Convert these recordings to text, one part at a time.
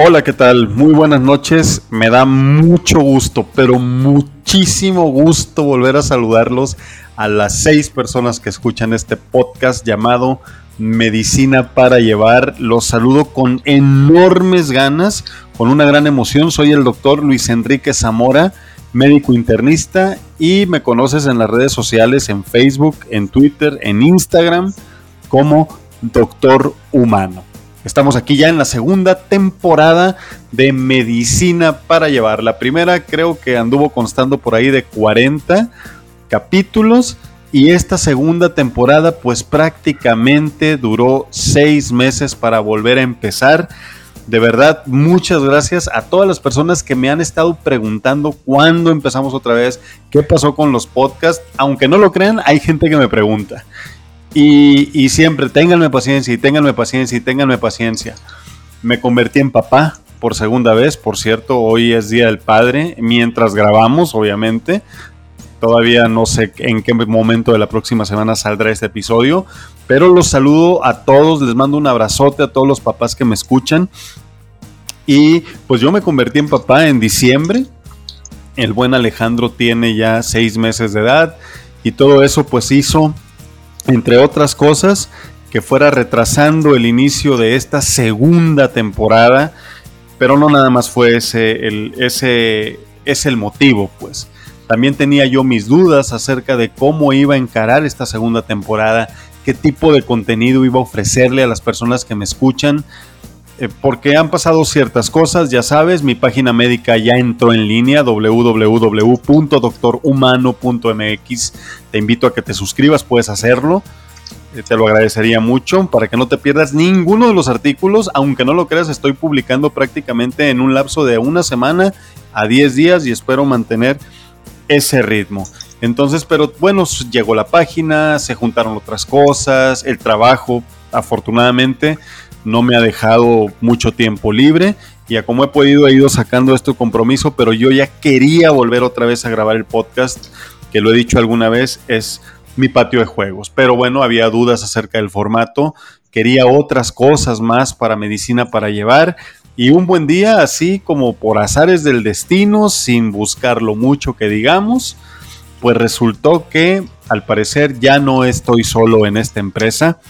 Hola, ¿qué tal? Muy buenas noches. Me da mucho gusto, pero muchísimo gusto volver a saludarlos a las seis personas que escuchan este podcast llamado Medicina para Llevar. Los saludo con enormes ganas, con una gran emoción. Soy el doctor Luis Enrique Zamora, médico internista, y me conoces en las redes sociales, en Facebook, en Twitter, en Instagram, como Doctor Humano. Estamos aquí ya en la segunda temporada de Medicina para Llevar. La primera creo que anduvo constando por ahí de 40 capítulos y esta segunda temporada pues prácticamente duró seis meses para volver a empezar. De verdad, muchas gracias a todas las personas que me han estado preguntando cuándo empezamos otra vez, qué pasó con los podcasts. Aunque no lo crean, hay gente que me pregunta. Y, siempre, ténganme paciencia y ténganme paciencia y ténganme paciencia. Me convertí en papá por segunda vez, por cierto, hoy es Día del Padre, mientras grabamos, obviamente. Todavía no sé en qué momento de la próxima semana saldrá este episodio, pero los saludo a todos, les mando un abrazote a todos los papás que me escuchan. Y pues yo me convertí en papá en diciembre. El buen Alejandro tiene ya seis meses de edad y todo eso pues hizo entre otras cosas, que fuera retrasando el inicio de esta segunda temporada, pero no nada más fue ese el, es el motivo, pues. También tenía yo mis dudas acerca de cómo iba a encarar esta segunda temporada, qué tipo de contenido iba a ofrecerle a las personas que me escuchan, eh, porque han pasado ciertas cosas, ya sabes, mi página médica ya entró en línea, www.doctorhumano.mx. Te invito a que te suscribas, puedes hacerlo. Eh, te lo agradecería mucho para que no te pierdas ninguno de los artículos. Aunque no lo creas, estoy publicando prácticamente en un lapso de una semana a 10 días y espero mantener ese ritmo. Entonces, pero bueno, llegó la página, se juntaron otras cosas, el trabajo, afortunadamente no me ha dejado mucho tiempo libre y a como he podido he ido sacando este compromiso, pero yo ya quería volver otra vez a grabar el podcast, que lo he dicho alguna vez, es mi patio de juegos. Pero bueno, había dudas acerca del formato, quería otras cosas más para medicina para llevar. Y un buen día, así como por azares del destino, sin buscarlo mucho que digamos, pues resultó que al parecer ya no estoy solo en esta empresa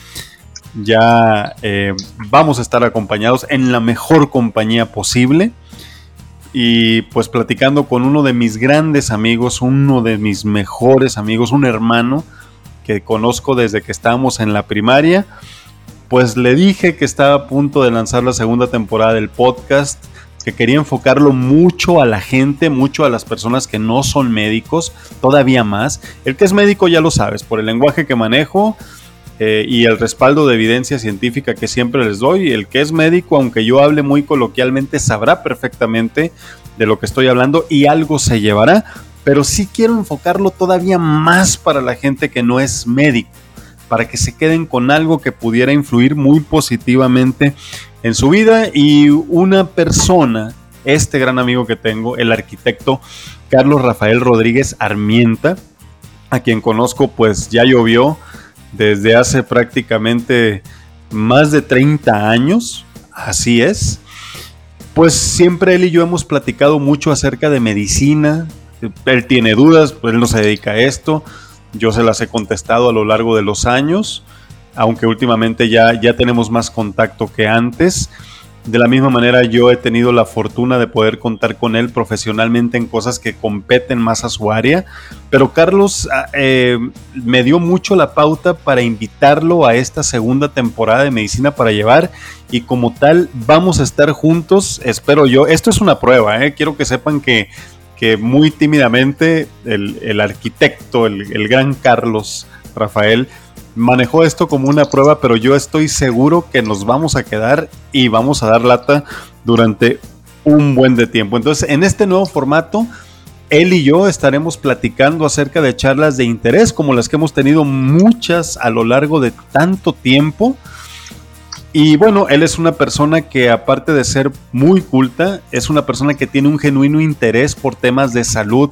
ya eh, vamos a estar acompañados en la mejor compañía posible. Y pues platicando con uno de mis grandes amigos, uno de mis mejores amigos, un hermano que conozco desde que estábamos en la primaria, pues le dije que estaba a punto de lanzar la segunda temporada del podcast, que quería enfocarlo mucho a la gente, mucho a las personas que no son médicos, todavía más. El que es médico ya lo sabes, por el lenguaje que manejo, eh, y el respaldo de evidencia científica que siempre les doy. El que es médico, aunque yo hable muy coloquialmente, sabrá perfectamente de lo que estoy hablando y algo se llevará, pero sí quiero enfocarlo todavía más para la gente que no es médico, para que se queden con algo que pudiera influir muy positivamente en su vida y una persona, este gran amigo que tengo, el arquitecto Carlos Rafael Rodríguez Armienta, a quien conozco pues ya llovió, desde hace prácticamente más de 30 años, así es. Pues siempre él y yo hemos platicado mucho acerca de medicina. Él tiene dudas, pues él no se dedica a esto. Yo se las he contestado a lo largo de los años, aunque últimamente ya, ya tenemos más contacto que antes. De la misma manera yo he tenido la fortuna de poder contar con él profesionalmente en cosas que competen más a su área, pero Carlos ah, eh, me dio mucho la pauta para invitarlo a esta segunda temporada de Medicina para Llevar y como tal vamos a estar juntos, espero yo, esto es una prueba, eh, quiero que sepan que, que muy tímidamente el, arquitecto, el gran Carlos Rafael, manejó esto como una prueba, pero yo estoy seguro que nos vamos a quedar y vamos a dar lata durante un buen de tiempo. Entonces, en este nuevo formato, él y yo estaremos platicando acerca de charlas de interés, como las que hemos tenido muchas a lo largo de tanto tiempo. Y bueno, él es una persona que aparte de ser muy culta, es una persona que tiene un genuino interés por temas de salud,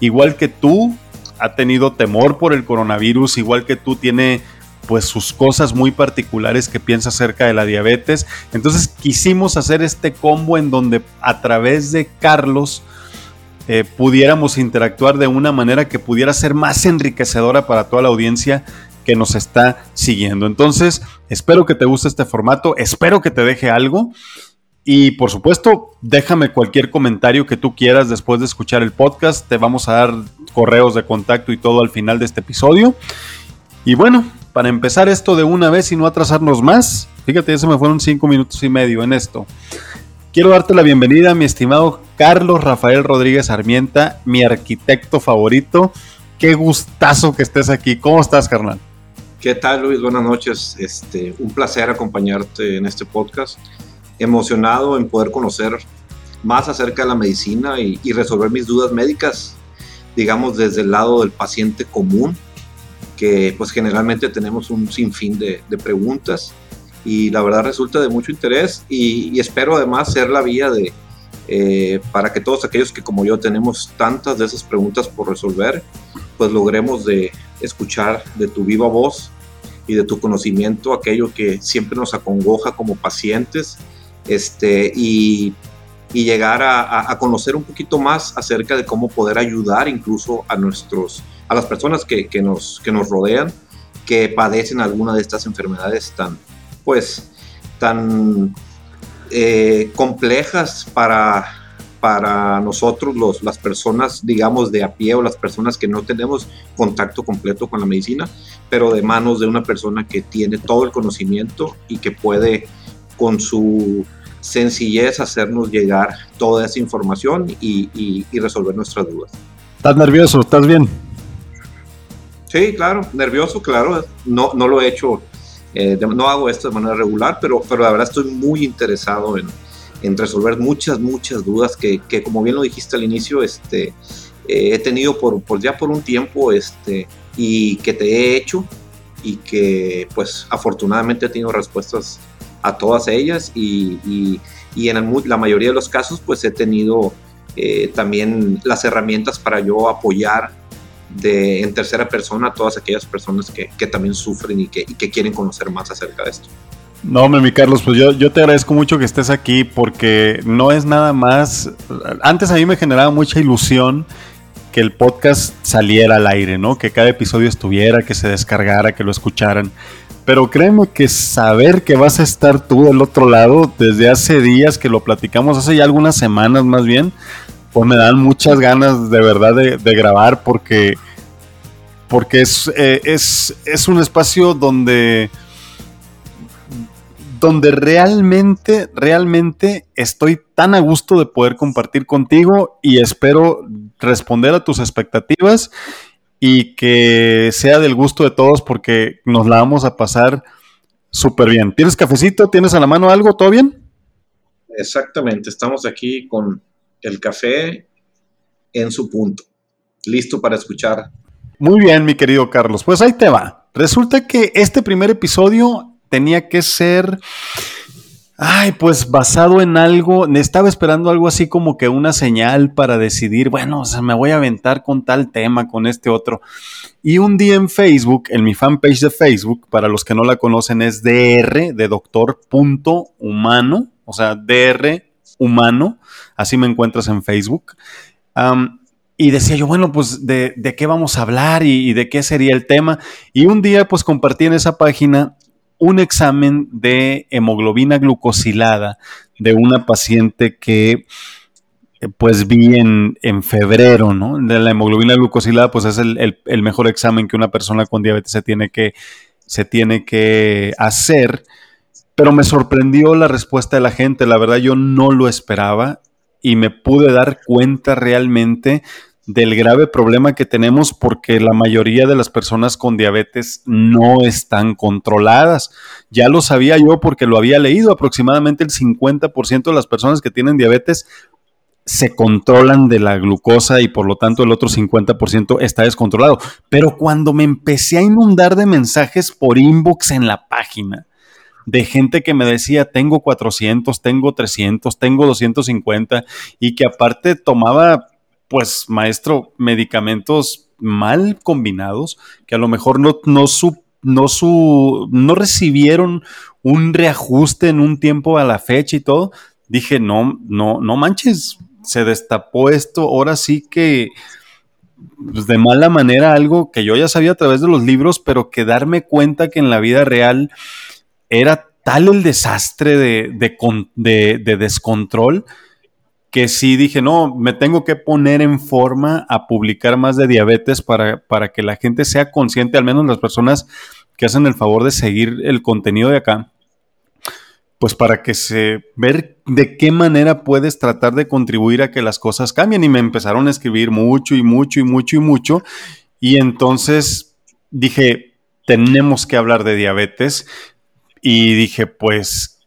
igual que tú, ha tenido temor por el coronavirus, igual que tú tiene pues sus cosas muy particulares que piensa acerca de la diabetes. Entonces quisimos hacer este combo en donde a través de Carlos eh, pudiéramos interactuar de una manera que pudiera ser más enriquecedora para toda la audiencia que nos está siguiendo. Entonces, espero que te guste este formato, espero que te deje algo. Y por supuesto, déjame cualquier comentario que tú quieras después de escuchar el podcast. Te vamos a dar correos de contacto y todo al final de este episodio. Y bueno, para empezar esto de una vez y no atrasarnos más, fíjate, ya se me fueron cinco minutos y medio en esto. Quiero darte la bienvenida, mi estimado Carlos Rafael Rodríguez Armienta, mi arquitecto favorito. Qué gustazo que estés aquí. ¿Cómo estás, carnal? ¿Qué tal, Luis? Buenas noches. Este, un placer acompañarte en este podcast. Emocionado en poder conocer más acerca de la medicina y, y resolver mis dudas médicas, digamos, desde el lado del paciente común, que pues generalmente tenemos un sinfín de, de preguntas y la verdad resulta de mucho interés y, espero además ser la vía de, eh, para que todos aquellos que como yo tenemos tantas de esas preguntas por resolver, pues logremos de escuchar de tu viva voz y de tu conocimiento aquello que siempre nos acongoja como pacientes este, y, y llegar a, conocer un poquito más acerca de cómo poder ayudar incluso a, nuestros, a las personas que, que, nos, que nos rodean que padecen alguna de estas enfermedades tan, pues tan eh, complejas para, para nosotros, los, las personas, digamos, de a pie o las personas que no tenemos contacto completo con la medicina, pero de manos de una persona que tiene todo el conocimiento y que puede con su sencillez hacernos llegar toda esa información y, y resolver nuestras dudas. ¿Estás nervioso? ¿Estás bien? Sí, claro, nervioso, claro. No, no lo he hecho eh, no hago esto de manera regular, pero, pero la verdad estoy muy interesado en, en resolver muchas, muchas dudas que, que, como bien lo dijiste al inicio, este, eh, he tenido por, por, ya por un tiempo este, y que te he hecho y que pues afortunadamente he tenido respuestas a todas ellas y, y, y en la mayoría de los casos pues he tenido eh, también las herramientas para yo apoyar de, en tercera persona a todas aquellas personas que, que también sufren y que, y que, quieren conocer más acerca de esto. No, mi Carlos, pues yo, yo te agradezco mucho que estés aquí porque no es nada más. Antes a mí me generaba mucha ilusión que el podcast saliera al aire, ¿no? Que cada episodio estuviera, que se descargara, que lo escucharan. Pero créeme que saber que vas a estar tú del otro lado desde hace días que lo platicamos, hace ya algunas semanas más bien, pues me dan muchas ganas de verdad de, grabar porque, porque es, eh, es, es, un espacio donde, donde realmente, realmente estoy tan a gusto de poder compartir contigo y espero responder a tus expectativas y que sea del gusto de todos porque nos la vamos a pasar súper bien. ¿Tienes cafecito? ¿Tienes a la mano algo? ¿Todo bien? Exactamente, estamos aquí con el café en su punto, listo para escuchar. Muy bien, mi querido Carlos, pues ahí te va. Resulta que este primer episodio tenía que ser, ay, pues basado en algo, estaba esperando algo así como que una señal para decidir, bueno, o sea, me voy a aventar con tal tema, con este otro. Y un día en Facebook, en mi fanpage de Facebook, para los que no la conocen, es dr de doctor punto humano, o sea, dr humano, así me encuentras en Facebook. y decía yo, bueno, pues de, qué vamos a hablar y, de qué sería el tema. Y un día pues compartí en esa página un examen de hemoglobina glucosilada de una paciente que pues vi en, febrero, ¿no? De la hemoglobina glucosilada pues es el, el, mejor examen que una persona con diabetes se tiene que, se tiene que hacer pero me sorprendió la respuesta de la gente, la verdad yo no lo esperaba y me pude dar cuenta realmente del grave problema que tenemos porque la mayoría de las personas con diabetes no están controladas. Ya lo sabía yo porque lo había leído, aproximadamente el 50% de las personas que tienen diabetes se controlan de la glucosa y por lo tanto el otro 50% está descontrolado. Pero cuando me empecé a inundar de mensajes por inbox en la página, de gente que me decía, tengo 400, tengo 300, tengo 250 y que aparte tomaba, pues, maestro, medicamentos mal combinados, que a lo mejor no, no, no su, no recibieron un reajuste en un tiempo a la fecha y todo, dije, no, no, no manches, se destapó esto, ahora sí que pues, de mala manera algo que yo ya sabía a través de los libros, pero que darme cuenta que en la vida real era tal el desastre de, de, de descontrol que sí dije, no, me tengo que poner en forma a publicar más de diabetes para, para que la gente sea consciente, al menos las personas que hacen el favor de seguir el contenido de acá, pues para que se ver de qué manera puedes tratar de contribuir a que las cosas cambien. Y me empezaron a escribir mucho y mucho y mucho y mucho. Y entonces dije, tenemos que hablar de diabetes. Y dije, pues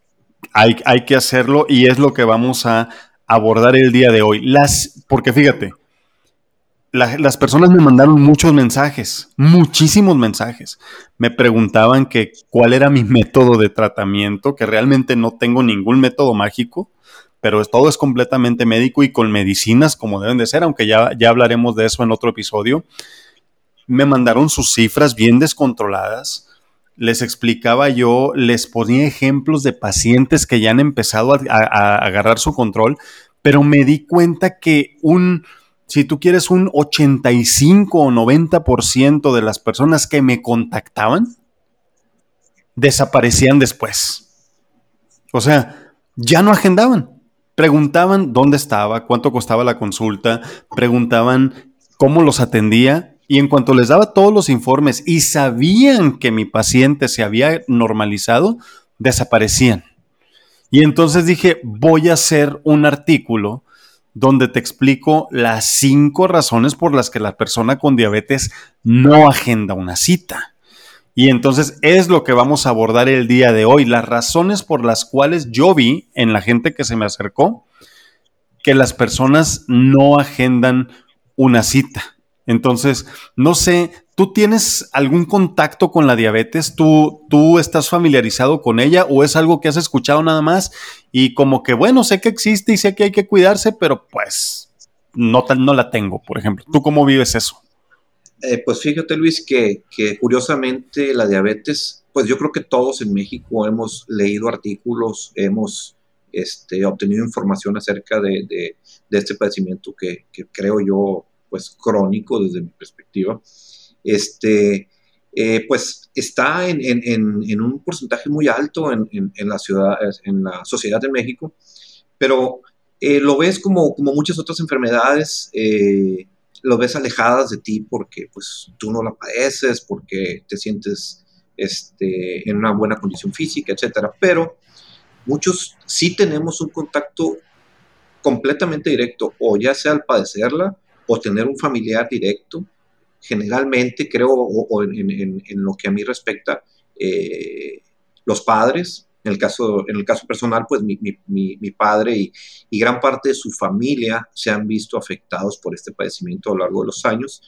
hay, hay que hacerlo y es lo que vamos a abordar el día de hoy. Las, porque fíjate, las personas me mandaron muchos mensajes, muchísimos mensajes. Me preguntaban que cuál era mi método de tratamiento, que realmente no tengo ningún método mágico, pero todo es completamente médico y con medicinas como deben de ser, aunque ya, ya hablaremos de eso en otro episodio. Me mandaron sus cifras bien descontroladas. Les explicaba yo, les ponía ejemplos de pacientes que ya han empezado a agarrar su control, pero me di cuenta que un si tú quieres un 85 o 90% de las personas que me contactaban desaparecían después. O sea, ya no agendaban. Preguntaban dónde estaba, cuánto costaba la consulta, preguntaban cómo los atendía y en cuanto les daba todos los informes y sabían que mi paciente se había normalizado, desaparecían. Y entonces dije, voy a hacer un artículo donde te explico las cinco razones por las que la persona con diabetes no agenda una cita. Y entonces es lo que vamos a abordar el día de hoy, las razones por las cuales yo vi en la gente que se me acercó que las personas no agendan una cita. Entonces, no sé, ¿tú tienes algún contacto con la diabetes? ¿Tú, ¿Tú estás familiarizado con ella o es algo que has escuchado nada más? Y como que, bueno, sé que existe y sé que hay que cuidarse, pero pues no, no la tengo, por ejemplo. ¿Tú cómo vives eso? Eh, pues fíjate, Luis, que, curiosamente la diabetes, pues yo creo que todos en México hemos leído artículos, hemos este, obtenido información acerca de, este padecimiento que, que creo yo pues crónico desde mi perspectiva, este, eh, pues está en, un porcentaje muy alto en, la ciudad, en la sociedad de México, pero eh, lo ves como, como muchas otras enfermedades, eh, lo ves alejadas de ti porque pues tú no la padeces, porque te sientes este, en una buena condición física, etcétera, pero muchos sí tenemos un contacto completamente directo, o ya sea al padecerla, o tener un familiar directo. Generalmente, creo, o, en, lo que a mí respecta, eh, los padres, en el caso, en el caso personal, pues mi, padre y, gran parte de su familia se han visto afectados por este padecimiento a lo largo de los años.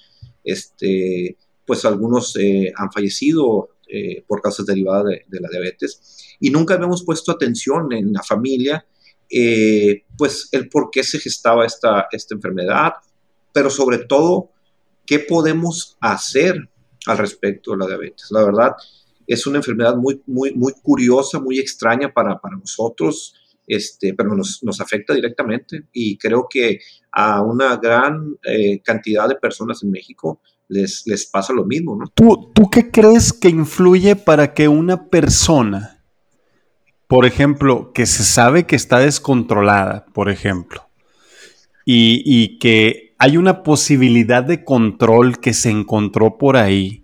Este, pues algunos eh, han fallecido eh, por causas derivadas de, la diabetes y nunca habíamos puesto atención en la familia, pues el por qué se gestaba esta, esta enfermedad pero sobre todo, ¿qué podemos hacer al respecto de la diabetes? La verdad, es una enfermedad muy, muy, muy curiosa, muy extraña para, nosotros, este, pero nos, afecta directamente y creo que a una gran eh, cantidad de personas en México les, les pasa lo mismo. ¿no? ¿Tú, ¿Tú qué crees que influye para que una persona, por ejemplo, que se sabe que está descontrolada, por ejemplo, y, y que hay una posibilidad de control que se encontró por ahí.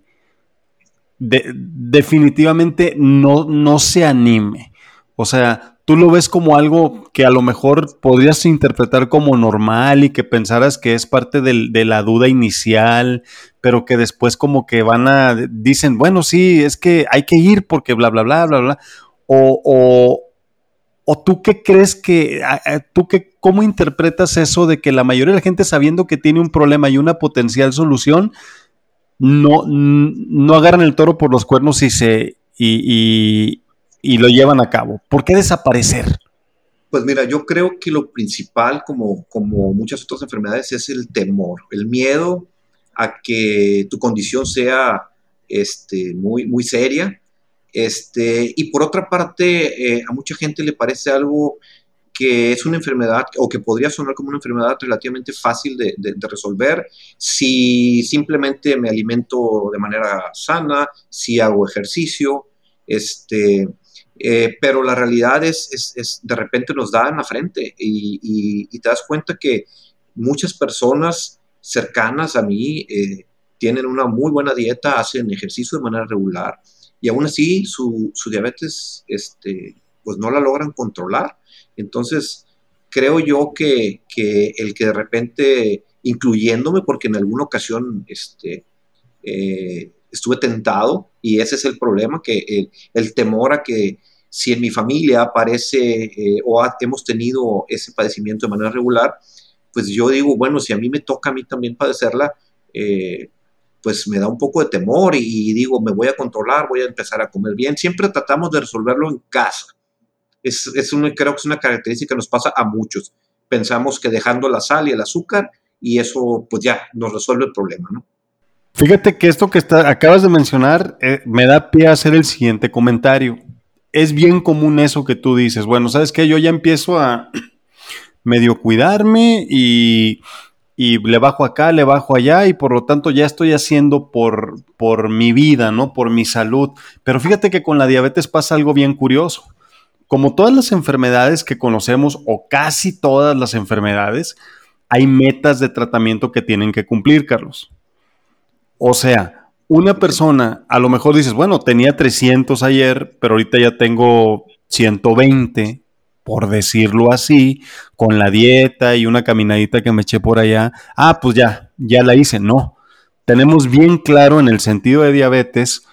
definitivamente no, no se anime. O sea, tú lo ves como algo que a lo mejor podrías interpretar como normal y que pensaras que es parte de la duda inicial, pero que después como que van a, dicen, bueno, sí, es que hay que ir porque bla, bla, bla, bla, bla. ¿O tú qué crees que, tú qué, cómo interpretas eso de que la mayoría de la gente sabiendo que tiene un problema y una potencial solución, no, no agarran el toro por los cuernos y, se, y, lo llevan a cabo? ¿Por qué desaparecer? Pues mira, yo creo que lo principal, como, como muchas otras enfermedades, es el temor, el miedo a que tu condición sea este, muy, muy seria. Este, y por otra parte, eh, a mucha gente le parece algo que es una enfermedad o que podría sonar como una enfermedad relativamente fácil de, resolver si simplemente me alimento de manera sana, si hago ejercicio, este, eh, pero la realidad es, es, de repente nos da en la frente y, te das cuenta que muchas personas cercanas a mí eh, tienen una muy buena dieta, hacen ejercicio de manera regular y aún así su, su diabetes este, pues no la logran controlar. Entonces, creo yo que, el que de repente, incluyéndome, porque en alguna ocasión este, eh, estuve tentado, y ese es el problema, que el, temor a que si en mi familia aparece eh, o hemos tenido ese padecimiento de manera regular, pues yo digo, bueno, si a mí me toca a mí también padecerla, eh, pues me da un poco de temor y, digo, me voy a controlar, voy a empezar a comer bien. Siempre tratamos de resolverlo en casa es, es creo que es una característica que nos pasa a muchos. Pensamos que dejando la sal y el azúcar y eso pues ya nos resuelve el problema, ¿no? Fíjate que esto que está, acabas de mencionar eh, me da pie a hacer el siguiente comentario. Es bien común eso que tú dices. Bueno, ¿sabes qué? Yo ya empiezo a medio cuidarme y, y, le bajo acá, le bajo allá y por lo tanto ya estoy haciendo por, por mi vida, ¿no? Por mi salud. Pero fíjate que con la diabetes pasa algo bien curioso. Como todas las enfermedades que conocemos, o casi todas las enfermedades, hay metas de tratamiento que tienen que cumplir, Carlos. O sea, una persona, a lo mejor dices, bueno, tenía 300 ayer, pero ahorita ya tengo 120, por decirlo así, con la dieta y una caminadita que me eché por allá. Ah, pues ya, ya la hice. No, tenemos bien claro en el sentido de diabetes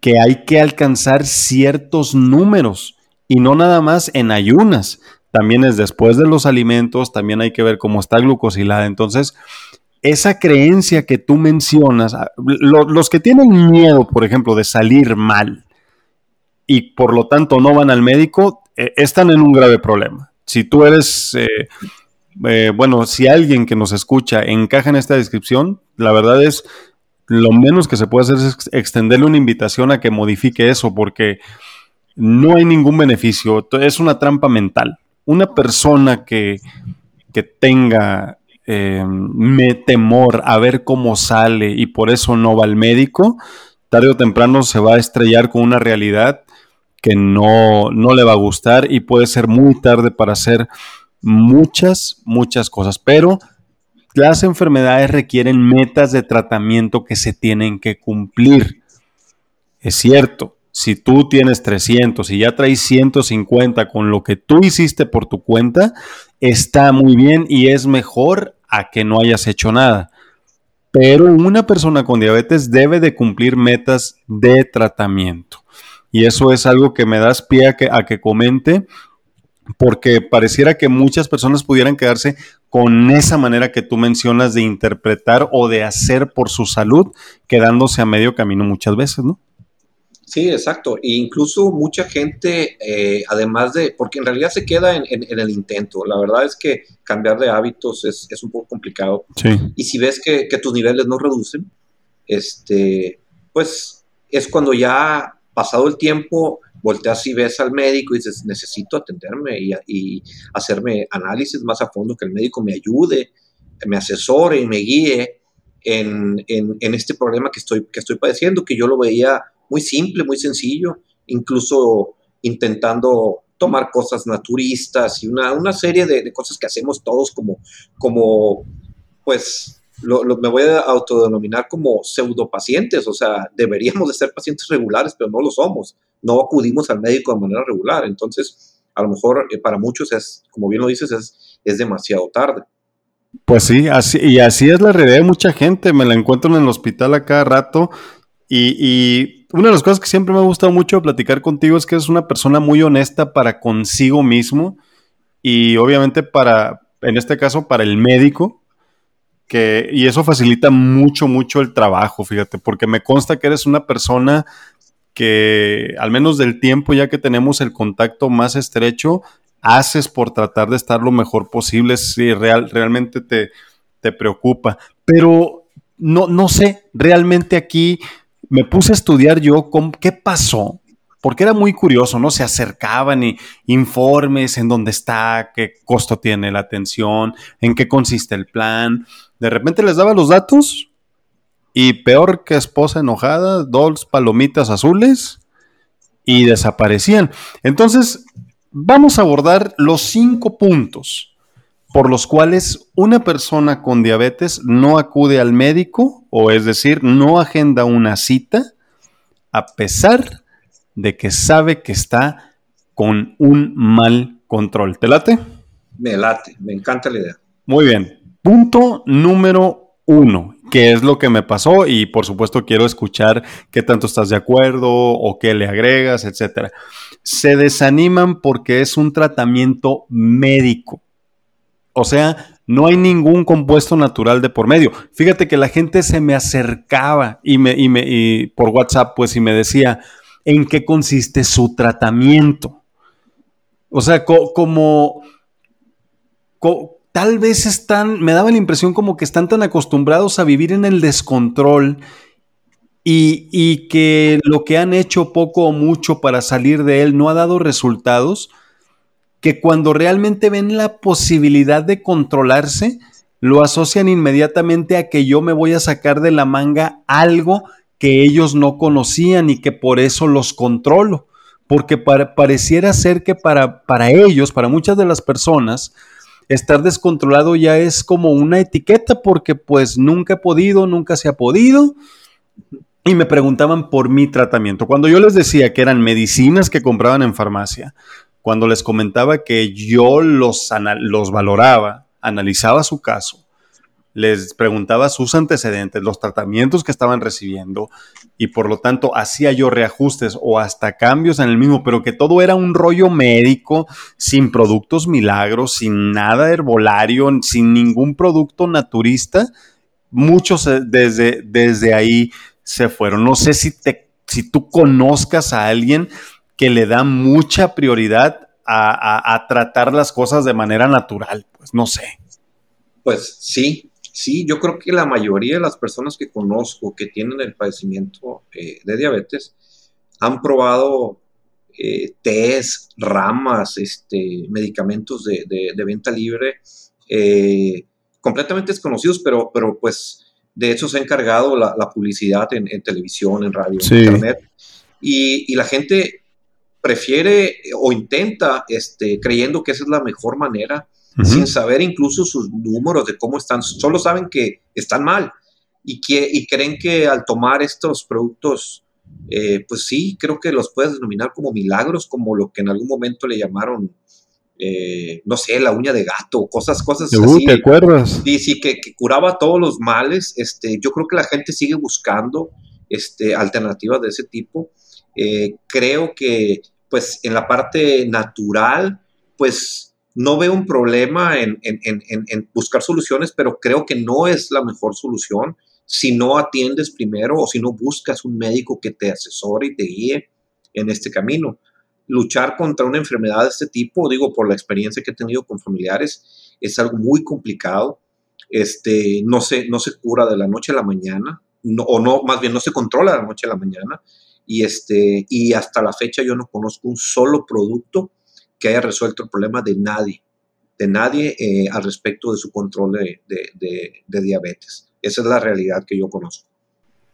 que hay que alcanzar ciertos números y no nada más en ayunas, también es después de los alimentos, también hay que ver cómo está glucosilada. Entonces, esa creencia que tú mencionas, ah, los que tienen miedo, por ejemplo, de salir mal y por lo tanto no van al médico, eh, están en un grave problema. Si tú eres, eh, eh, bueno, si alguien que nos escucha encaja en esta descripción, la verdad es, lo menos que se puede hacer es extenderle una invitación a que modifique eso, porque no hay ningún beneficio, es una trampa mental. Una persona que, que tenga eh, temor a ver cómo sale y por eso no va al médico, tarde o temprano se va a estrellar con una realidad que no, no le va a gustar y puede ser muy tarde para hacer muchas, muchas cosas. Pero las enfermedades requieren metas de tratamiento que se tienen que cumplir. Es cierto, si tú tienes 300 y ya traes 150 con lo que tú hiciste por tu cuenta, está muy bien y es mejor a que no hayas hecho nada. Pero una persona con diabetes debe de cumplir metas de tratamiento. Y eso es algo que me das pie a que, a que comente, porque pareciera que muchas personas pudieran quedarse con esa manera que tú mencionas de interpretar o de hacer por su salud, quedándose a medio camino muchas veces, ¿no? Sí, exacto. E incluso mucha gente, eh, además de, porque en realidad se queda en, el intento. La verdad es que cambiar de hábitos es, un poco complicado. Y si ves que, tus niveles no reducen, este, pues es cuando ya pasado el tiempo volteas y ves al médico y dices, necesito atenderme y, hacerme análisis más a fondo, que el médico me ayude, me asesore y me guíe en, este problema que estoy, que estoy padeciendo, que yo lo veía muy simple, muy sencillo, incluso intentando tomar cosas naturistas y una, una serie de, cosas que hacemos todos como, como pues, lo, me voy a autodenominar como pseudopacientes, o sea, deberíamos de ser pacientes regulares, pero no lo somos, no acudimos al médico de manera regular, entonces, a lo mejor eh, para muchos es, como bien lo dices, es, es demasiado tarde. Pues sí, así, y así es la realidad de mucha gente. Me la encuentro en el hospital a cada rato y, una de las cosas que siempre me ha gustado mucho platicar contigo es que es una persona muy honesta para consigo mismo y obviamente para, en este caso, para el médico. Que, y eso facilita mucho, mucho el trabajo, fíjate, porque me consta que eres una persona que, al menos del tiempo ya que tenemos el contacto más estrecho, haces por tratar de estar lo mejor posible, si real, realmente te, te preocupa. Pero no, no sé, realmente aquí me puse a estudiar yo con, qué pasó, porque era muy curioso, ¿no? Se acercaban y informes en dónde está, qué costo tiene la atención, en qué consiste el plan. De repente les daba los datos y peor que esposa enojada, dos palomitas azules y desaparecían. Entonces, vamos a abordar los cinco puntos por los cuales una persona con diabetes no acude al médico, o es decir, no agenda una cita, a pesar de que sabe que está con un mal control. ¿Te late? Me late, me encanta la idea. Muy bien. Punto número uno, ¿qué es lo que me pasó? Y por supuesto quiero escuchar qué tanto estás de acuerdo o qué le agregas, etcétera. Se desaniman porque es un tratamiento médico o sea, no hay ningún compuesto natural de por medio. Fíjate que la gente se me acercaba y me, y me por WhatsApp, pues, y me decía en qué consiste su tratamiento. O sea, como tal vez están, me daba la impresión como que están tan acostumbrados a vivir en el descontrol y, y que lo que han hecho poco o mucho para salir de él no ha dado resultados que cuando realmente ven la posibilidad de controlarse, lo asocian inmediatamente a que yo me voy a sacar de la manga algo que ellos no conocían y que por eso los controlo. Porque pareciera ser que para, para ellos, para muchas de las personas, estar descontrolado ya es como una etiqueta porque pues nunca he podido, nunca se ha podido. Y me preguntaban por mi tratamiento. Cuando yo les decía que eran medicinas que compraban en farmacia, cuando les comentaba que yo los, los valoraba, analizaba su caso, les preguntaba sus antecedentes, los tratamientos que estaban recibiendo y por lo tanto hacía yo reajustes o hasta cambios en el mismo, pero que todo era un rollo médico, sin productos milagros, sin nada herbolario, sin ningún producto naturista, muchos eh, desde, desde ahí se fueron. No sé si, te, si tú conozcas a alguien que le da mucha prioridad a, tratar las cosas de manera natural, pues no sé. Pues sí, sí, yo creo que la mayoría de las personas que conozco que tienen el padecimiento eh, de diabetes han probado eh, tés, ramas, este, medicamentos de, venta libre, eh, completamente desconocidos, pero, pero pues de eso se ha encargado la, publicidad en, televisión, en radio, en internet. Y, y, la gente prefiere o intenta, este, creyendo que esa es la mejor manera, sin saber incluso sus números de cómo están, solo saben que están mal y, que, y creen que al tomar estos productos, eh, pues sí, creo que los puedes denominar como milagros, como lo que en algún momento le llamaron, eh, no sé, la uña de gato, cosas, cosas así. ¿Te acuerdas? Sí, sí, que, curaba todos los males. Este, yo creo que la gente sigue buscando este, alternativas de ese tipo. Eh, creo que pues en la parte natural, pues no veo un problema en, buscar soluciones, pero creo que no es la mejor solución si no atiendes primero o si no buscas un médico que te asesore y te guíe en este camino. Luchar contra una enfermedad de este tipo, digo, por la experiencia que he tenido con familiares, es algo muy complicado. Este, no, se, no se cura de la noche a la mañana, o no, más bien no se controla de la noche a la mañana. Y, este, y hasta la fecha yo no conozco un solo producto que haya resuelto el problema de nadie, de nadie eh, al respecto de su control de, diabetes. Esa es la realidad que yo conozco.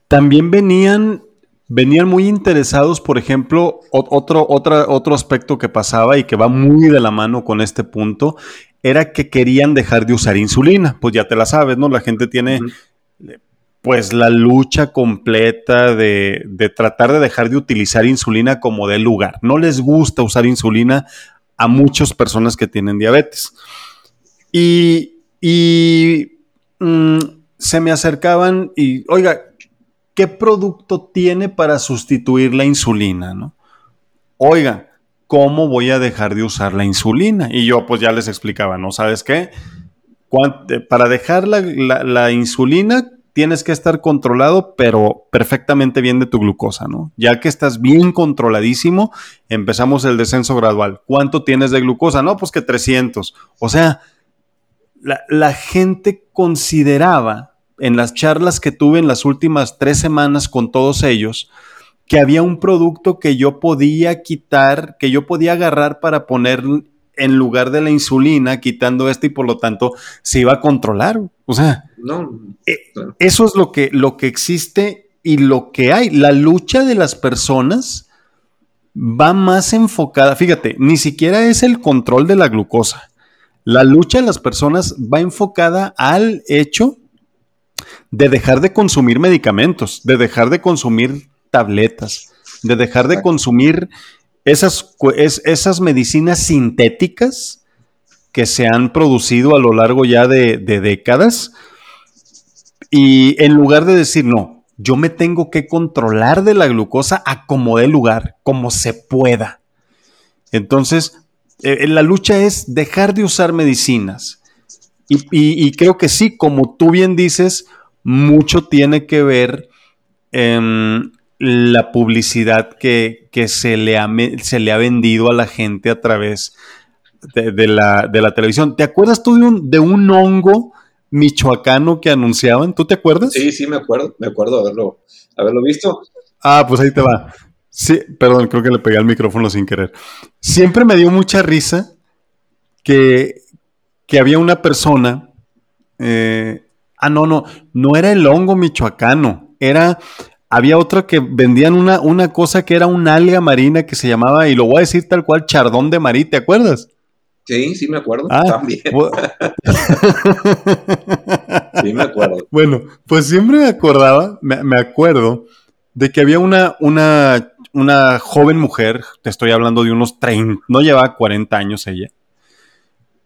También venían, venían muy interesados, por ejemplo, otro, otro aspecto que pasaba y que va muy de la mano con este punto, era que querían dejar de usar insulina. Pues ya te la sabes, ¿no? La gente tiene pues la lucha completa de, tratar de dejar de utilizar insulina como de lugar. No les gusta usar insulina a muchas personas que tienen diabetes. Y, mm, se me acercaban y, oiga, ¿qué producto tiene para sustituir la insulina? ¿no? Oiga, ¿cómo voy a dejar de usar la insulina? Y yo pues ya les explicaba, ¿no? ¿Sabes qué? Para dejar la, la insulina, tienes que estar controlado, pero perfectamente bien de tu glucosa, ¿no? Ya que estás bien controladísimo, empezamos el descenso gradual. ¿Cuánto tienes de glucosa? No, pues que 300. O sea, la, gente consideraba en las charlas que tuve en las últimas tres semanas con todos ellos, que había un producto que yo podía quitar, que yo podía agarrar para poner en lugar de la insulina, quitando esto y por lo tanto se iba a controlar. O sea, no, eh, eso es lo que, lo que existe y lo que hay. La lucha de las personas va más enfocada, fíjate, ni siquiera es el control de la glucosa. La lucha de las personas va enfocada al hecho de dejar de consumir medicamentos, de dejar de consumir tabletas, de dejar de consumir esas, esas medicinas sintéticas que se han producido a lo largo ya de, décadas. Y en lugar de decir, no, yo me tengo que controlar de la glucosa a como lugar, como se pueda. Entonces, eh, eh, la lucha es dejar de usar medicinas. Y, creo que sí, como tú bien dices, mucho tiene que ver en la publicidad que, se, le ha, se le ha vendido a la gente a través de, la, televisión. ¿Te acuerdas tú de un, de un hongo michoacano que anunciaban? ¿Tú te acuerdas? Sí, sí, me acuerdo, me acuerdo haberlo, haberlo visto. Ah, pues ahí te va. Sí, perdón, creo que le pegué al micrófono sin querer. Siempre me dio mucha risa que, había una persona. Eh, ah, no, no, no era el hongo michoacano. Era. Había otra que vendían una, una cosa que era una alga marina que se llamaba, y lo voy a decir tal cual, chardón de marí, ¿te acuerdas? Sí, sí me acuerdo. Ah, también. sí me acuerdo. Bueno, pues siempre me acordaba, me, me acuerdo de que había una, una una joven mujer, te estoy hablando de unos 30, no llevaba 40 años ella.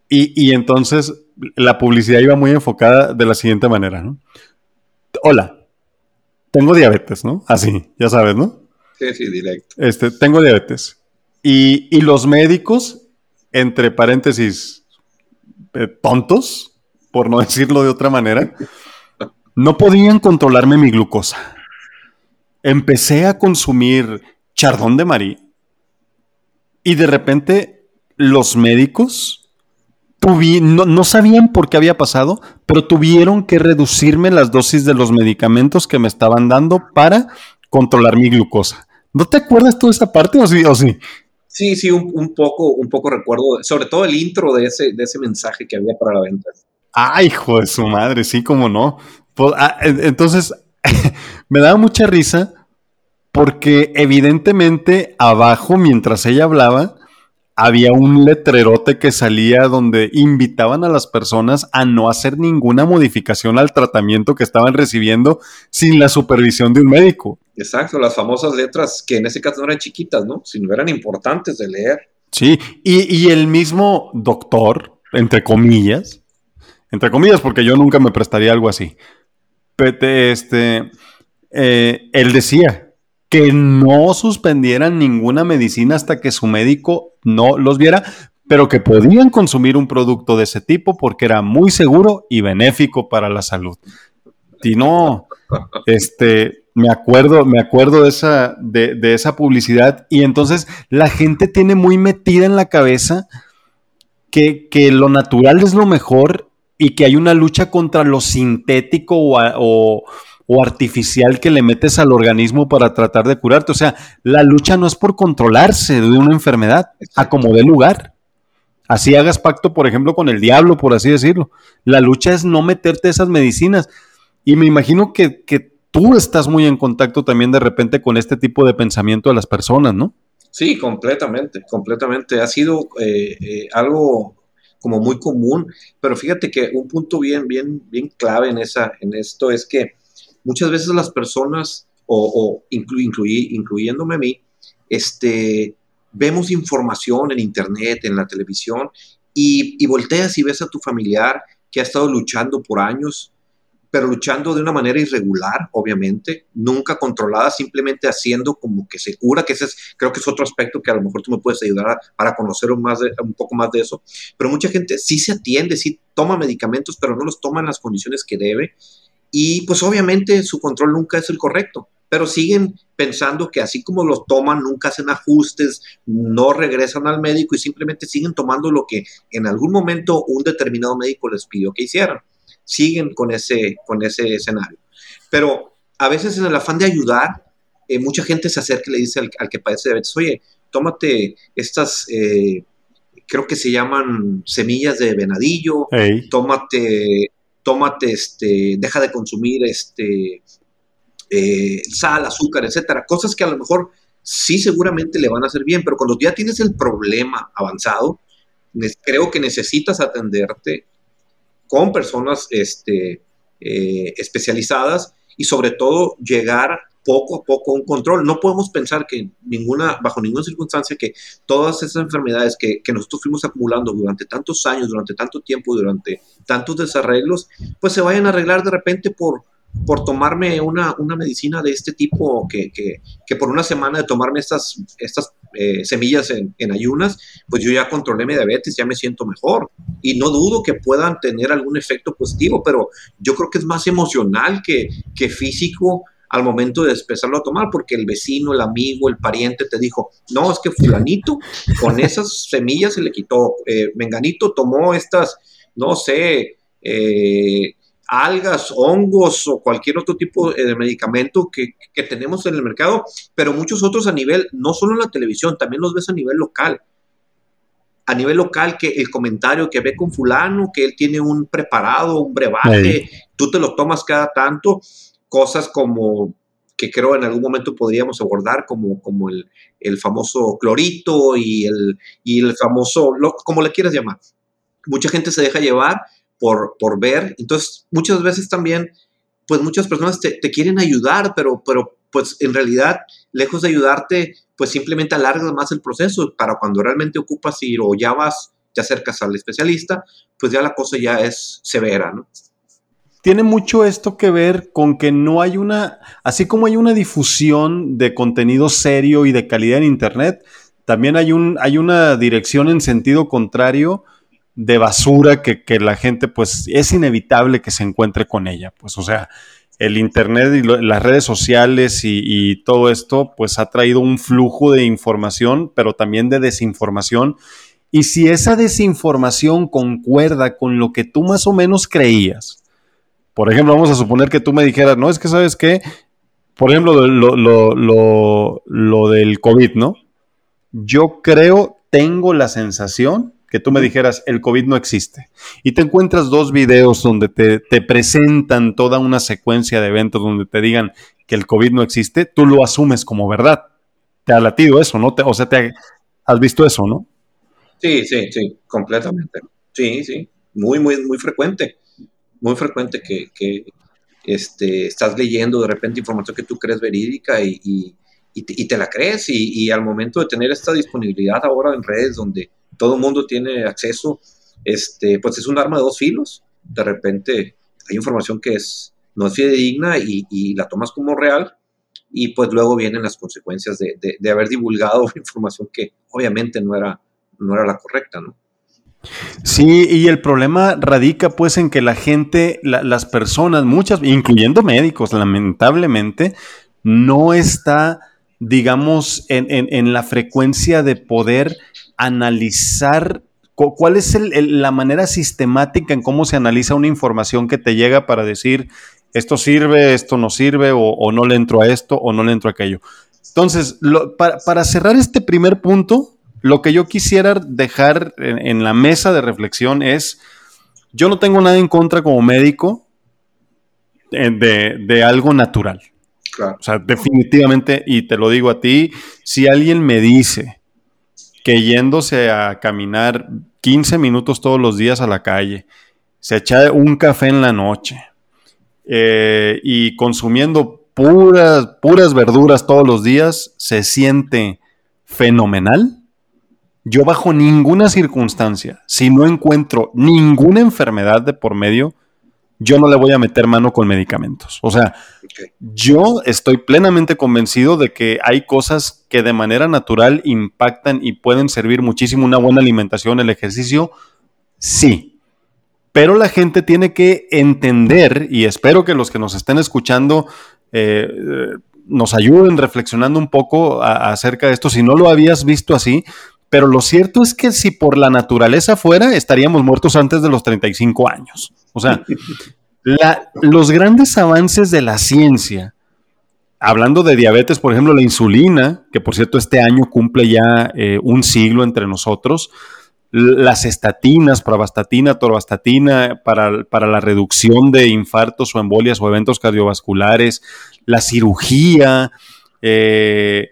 Y, entonces la publicidad iba muy enfocada de la siguiente manera, ¿no? Hola, tengo diabetes, ¿no? Así, ya sabes, ¿no? Sí, sí, directo. Este, tengo diabetes. Y, y los médicos, entre paréntesis, eh, tontos, por no decirlo de otra manera, no podían controlarme mi glucosa. Empecé a consumir Chardón de Marí. Y de repente los médicos no, no, sabían por qué había pasado, pero tuvieron que reducirme las dosis de los medicamentos que me estaban dando para controlar mi glucosa. ¿No te acuerdas toda esa parte o sí? O sí? Sí, sí, un, poco, un poco recuerdo, sobre todo el intro de ese, de ese mensaje que había para la venta. Ay, hijo de su madre, sí, cómo no. Pues, ah, entonces, me daba mucha risa porque evidentemente abajo, mientras ella hablaba, había un letrerote que salía donde invitaban a las personas a no hacer ninguna modificación al tratamiento que estaban recibiendo sin la supervisión de un médico. Exacto, las famosas letras que en ese caso no eran chiquitas, ¿no? Sino eran importantes de leer. Sí, y, el mismo doctor, entre comillas, entre comillas, porque yo nunca me prestaría algo así, este, eh, él decía, que no suspendieran ninguna medicina hasta que su médico no los viera, pero que podían consumir un producto de ese tipo porque era muy seguro y benéfico para la salud. Y no, este, me acuerdo, me acuerdo de esa, de, esa publicidad y entonces la gente tiene muy metida en la cabeza que, lo natural es lo mejor y que hay una lucha contra lo sintético o artificial que le metes al organismo para tratar de curarte. O sea, la lucha no es por controlarse de una enfermedad, a como dé lugar. Así hagas pacto, por ejemplo, con el diablo, por así decirlo. La lucha es no meterte esas medicinas. Y me imagino que, tú estás muy en contacto también de repente con este tipo de pensamiento de las personas, ¿no? Sí, completamente, completamente. Ha sido eh, eh, algo como muy común, pero fíjate que un punto bien, bien, bien clave en, esa, en esto es que muchas veces las personas, o, incluyéndome a mí, este, vemos información en internet, en la televisión, y, volteas y ves a tu familiar que ha estado luchando por años, pero luchando de una manera irregular, obviamente, nunca controlada, simplemente haciendo como que se cura, que ese es, creo que es otro aspecto que a lo mejor tú me puedes ayudar para conocer un, más un poco más de eso. Pero mucha gente sí se atiende, sí toma medicamentos, pero no los toma en las condiciones que debe y pues obviamente su control nunca es el correcto, pero siguen pensando que así como los toman, nunca hacen ajustes, no regresan al médico y simplemente siguen tomando lo que en algún momento un determinado médico les pidió que hicieran. siguen con ese, con ese escenario. Pero a veces en el afán de ayudar, eh, mucha gente se acerca y le dice al, que padece diabetes, oye, tómate estas, eh, creo que se llaman semillas de venadillo, tómate, tómate, este, deja de consumir este, eh, sal, azúcar, etcétera, cosas que a lo mejor sí seguramente le van a hacer bien, pero cuando ya tienes el problema avanzado, creo que necesitas atenderte con personas este, eh, especializadas y sobre todo llegar poco a poco un control. No podemos pensar que ninguna, bajo ninguna circunstancia que todas esas enfermedades que, que, nosotros fuimos acumulando durante tantos años, durante tanto tiempo, durante tantos desarreglos, pues se vayan a arreglar de repente por, por tomarme una, una medicina de este tipo, que, que, que, por una semana de tomarme estas, estas eh, semillas en, en, ayunas, pues yo ya controlé mi diabetes, ya me siento mejor. Y no dudo que puedan tener algún efecto positivo, pero yo creo que es más emocional que, que físico al momento de empezarlo a tomar, porque el vecino, el amigo, el pariente te dijo, no, es que fulanito con esas semillas se le quitó, eh, menganito tomó estas, no sé, eh, algas, hongos o cualquier otro tipo de medicamento que, tenemos en el mercado, pero muchos otros a nivel, no solo en la televisión, también los ves a nivel local. A nivel local, que el comentario que ve con fulano, que él tiene un preparado, un brebaje, tú te lo tomas cada tanto, cosas como que creo en algún momento podríamos abordar, como, como el, famoso clorito y el, y el famoso, lo, como le quieras llamar. Mucha gente se deja llevar por, por ver. Entonces, muchas veces también, pues muchas personas te, quieren ayudar, pero, pero pues en realidad, lejos de ayudarte, pues simplemente alargas más el proceso para cuando realmente ocupas ir o ya vas, te acercas al especialista, pues ya la cosa ya es severa, ¿no? Tiene mucho esto que ver con que no hay una, así como hay una difusión de contenido serio y de calidad en Internet, también hay, un, hay una dirección en sentido contrario de basura que, la gente, pues es inevitable que se encuentre con ella. Pues, o sea, el Internet y las redes sociales y, todo esto, pues ha traído un flujo de información, pero también de desinformación. Y si esa desinformación concuerda con lo que tú más o menos creías, por ejemplo, vamos a suponer que tú me dijeras, no, es que sabes qué, por ejemplo, lo, lo, lo del COVID, ¿no? Yo creo, tengo la sensación que tú me dijeras, el COVID no existe, y te encuentras dos videos donde te, presentan toda una secuencia de eventos donde te digan que el COVID no existe, tú lo asumes como verdad. Te ha latido eso, ¿no? o sea, te has visto eso, ¿no? Sí, sí, sí, completamente. Sí, sí, muy, muy, muy frecuente. Muy frecuente que, este, estás leyendo de repente información que tú crees verídica y, te, la crees y, y, al momento de tener esta disponibilidad ahora en redes donde todo el mundo tiene acceso, este, pues es un arma de dos filos. De repente hay información que es, no es fidedigna y, y la tomas como real y pues luego vienen las consecuencias de, de, haber divulgado información que obviamente no era, no era la correcta, ¿no? Sí, y el problema radica pues en que la gente, las personas, muchas, incluyendo médicos, lamentablemente, no está, digamos, en, en, la frecuencia de poder analizar cuál es la manera sistemática en cómo se analiza una información que te llega para decir esto sirve, esto no sirve, o, no le entro a esto, o no le entro a aquello. Entonces, para, cerrar este primer punto, lo que yo quisiera dejar en, la mesa de reflexión es, yo no tengo nada en contra como médico de, de algo natural. Claro. O sea, definitivamente, y te lo digo a ti, si alguien me dice, que yéndose a caminar 15 minutos todos los días a la calle, se echa un café en la noche eh, y consumiendo puras, puras verduras todos los días, se siente fenomenal. Yo bajo ninguna circunstancia, si no encuentro ninguna enfermedad de por medio, yo no le voy a meter mano con medicamentos. O sea, yo estoy plenamente convencido de que hay cosas que de manera natural impactan y pueden servir muchísimo una buena alimentación, el ejercicio, sí. Pero la gente tiene que entender, y espero que los que nos estén escuchando eh, nos ayuden reflexionando un poco acerca de esto, si no lo habías visto así, pero lo cierto es que si por la naturaleza fuera, estaríamos muertos antes de los 35 años. O sea, los grandes avances de la ciencia, hablando de diabetes, por ejemplo, la insulina, que por cierto este año cumple ya eh, un siglo entre nosotros, las estatinas, pravastatina, torvastatina, para, para, la reducción de infartos o embolias o eventos cardiovasculares, la cirugía, eh,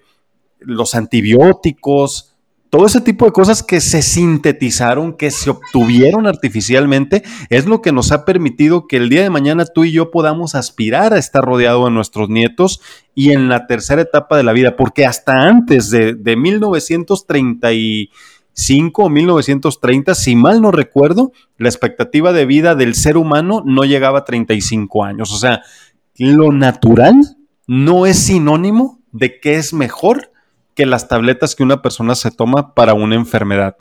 los antibióticos, todo ese tipo de cosas que se sintetizaron, que se obtuvieron artificialmente, es lo que nos ha permitido que el día de mañana tú y yo podamos aspirar a estar rodeado de nuestros nietos y en la tercera etapa de la vida, porque hasta antes de, de 1935 o 1930, si mal no recuerdo, la expectativa de vida del ser humano no llegaba a 35 años. O sea, lo natural no es sinónimo de que es mejor que las tabletas que una persona se toma para una enfermedad.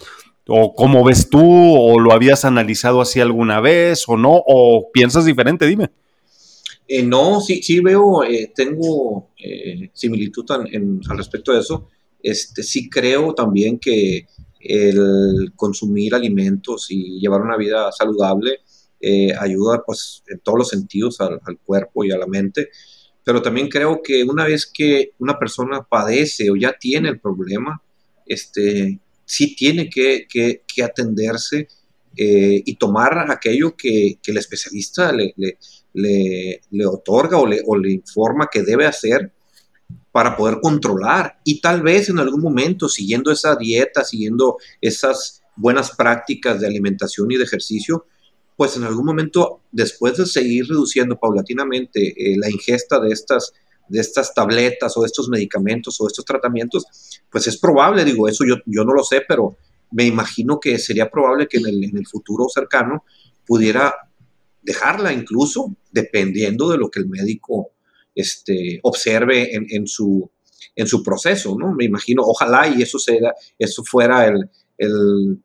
¿O cómo ves tú? ¿O lo habías analizado así alguna vez? ¿O no? ¿O piensas diferente? Dime. Eh, no, sí, sí veo, eh, tengo eh, similitud al respecto de eso. Este, sí creo también que el consumir alimentos y llevar una vida saludable ayuda pues en todos los sentidos al, al, cuerpo y a la mente pero también creo que una vez que una persona padece o ya tiene el problema, este, sí tiene que, atenderse eh, y tomar aquello que, el especialista le, le, otorga o, o le, informa que debe hacer para poder controlar. Y tal vez en algún momento siguiendo esa dieta, siguiendo esas buenas prácticas de alimentación y de ejercicio, pues en algún momento, después de seguir reduciendo paulatinamente eh, la ingesta de estas, de estas tabletas o de estos medicamentos o de estos tratamientos, pues es probable, digo, eso yo, yo no lo sé, pero me imagino que sería probable que en el, futuro cercano pudiera dejarla incluso dependiendo de lo que el médico este, observe en, su, en su proceso, ¿no? Me imagino, ojalá y eso, sea, eso fuera el, el,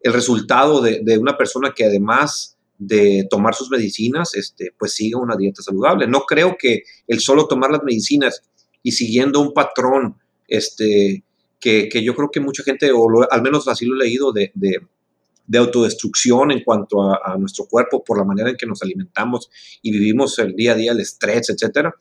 el resultado de, de, una persona que además de tomar sus medicinas, este, pues siga una dieta saludable. No creo que el solo tomar las medicinas y siguiendo un patrón, este, que, yo creo que mucha gente, o al menos así lo he leído, de, autodestrucción en cuanto a, nuestro cuerpo por la manera en que nos alimentamos y vivimos el día a día, el estrés, etcétera,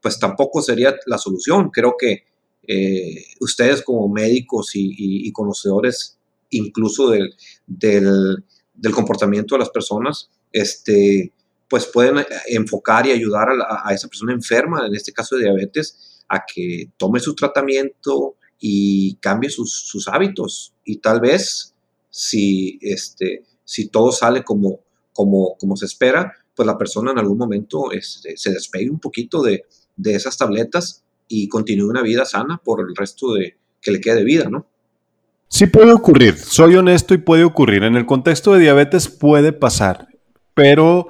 pues tampoco sería la solución. Creo que eh, ustedes como médicos y, conocedores incluso del, del comportamiento de las personas, este, pues pueden eh, enfocar y ayudar a, esa persona enferma, en este caso de diabetes, a que tome su tratamiento y cambie sus, hábitos. Y tal vez, si, este, si todo sale como, como, como se espera, pues la persona en algún momento este, se despegue un poquito de, de esas tabletas y continúe una vida sana por el resto de que le quede de vida, ¿no? Sí puede ocurrir, soy honesto y puede ocurrir. En el contexto de diabetes puede pasar, pero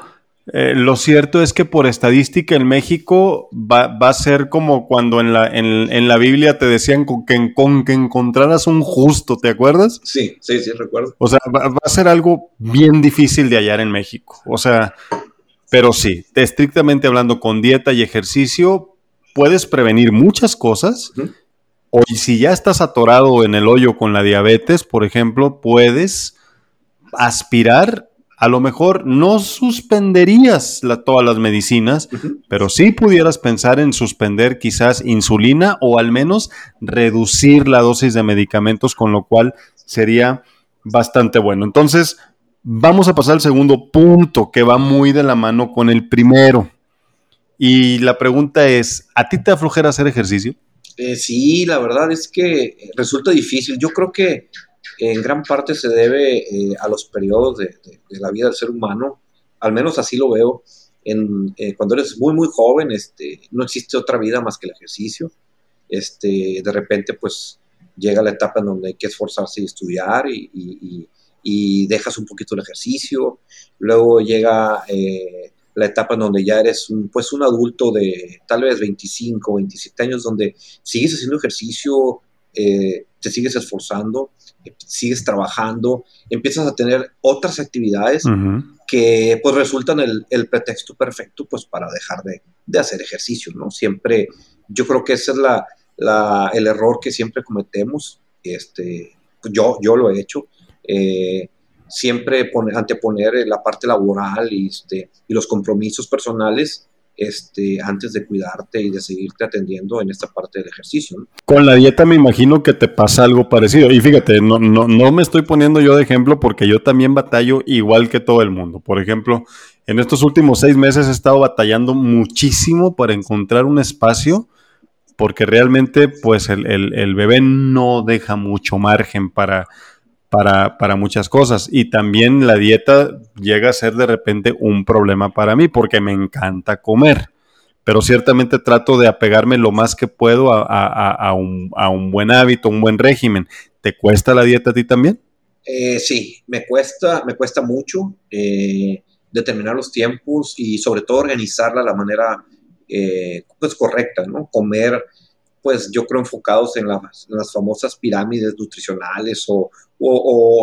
eh, lo cierto es que por estadística en México va, a ser como cuando en la, en, la Biblia te decían con que, con que, encontraras un justo, ¿te acuerdas? Sí, sí, sí, recuerdo. O sea, va, va, a ser algo bien difícil de hallar en México. O sea, pero sí, estrictamente hablando con dieta y ejercicio, puedes prevenir muchas cosas. O si ya estás atorado en el hoyo con la diabetes, por ejemplo, puedes aspirar, a lo mejor no suspenderías todas las medicinas, pero sí pudieras pensar en suspender quizás insulina o al menos reducir la dosis de medicamentos, con lo cual sería bastante bueno. Entonces, vamos a pasar al segundo punto que va muy de la mano con el primero. Y la pregunta es, ¿a ti te aflojera hacer ejercicio? Eh, sí, la verdad es que resulta difícil. Yo creo que en gran parte se debe eh, a los periodos de, la vida del ser humano, al menos así lo veo. En, eh, cuando eres muy, muy joven, este, no existe otra vida más que el ejercicio. Este, de repente, pues llega la etapa en donde hay que esforzarse y estudiar y, y dejas un poquito el ejercicio. Luego llega la etapa en donde ya eres un, pues un adulto de tal vez 25, 27 años, donde sigues haciendo ejercicio, eh, te sigues esforzando, sigues trabajando, empiezas a tener otras actividades que pues resultan el, el, pretexto perfecto pues para dejar de, de, hacer ejercicio, ¿no? Siempre, yo creo que ese es la, la, el error que siempre cometemos, este, yo, yo lo he hecho, eh, siempre anteponer la parte laboral y, este, y los compromisos personales este, antes de cuidarte y de seguirte atendiendo en esta parte del ejercicio. Con la dieta me imagino que te pasa algo parecido. Y fíjate, no, no, no me estoy poniendo yo de ejemplo porque yo también batallo igual que todo el mundo. Por ejemplo, en estos últimos seis meses he estado batallando muchísimo para encontrar un espacio porque realmente pues el, el bebé no deja mucho margen para para, muchas cosas. Y también la dieta llega a ser de repente un problema para mí porque me encanta comer. Pero ciertamente trato de apegarme lo más que puedo a, un, buen hábito, un buen régimen. ¿Te cuesta la dieta a ti también? Eh, sí, me cuesta, me cuesta mucho eh, determinar los tiempos y sobre todo organizarla de la manera eh, pues correcta, ¿no? Comer pues yo creo enfocados en, las famosas pirámides nutricionales o,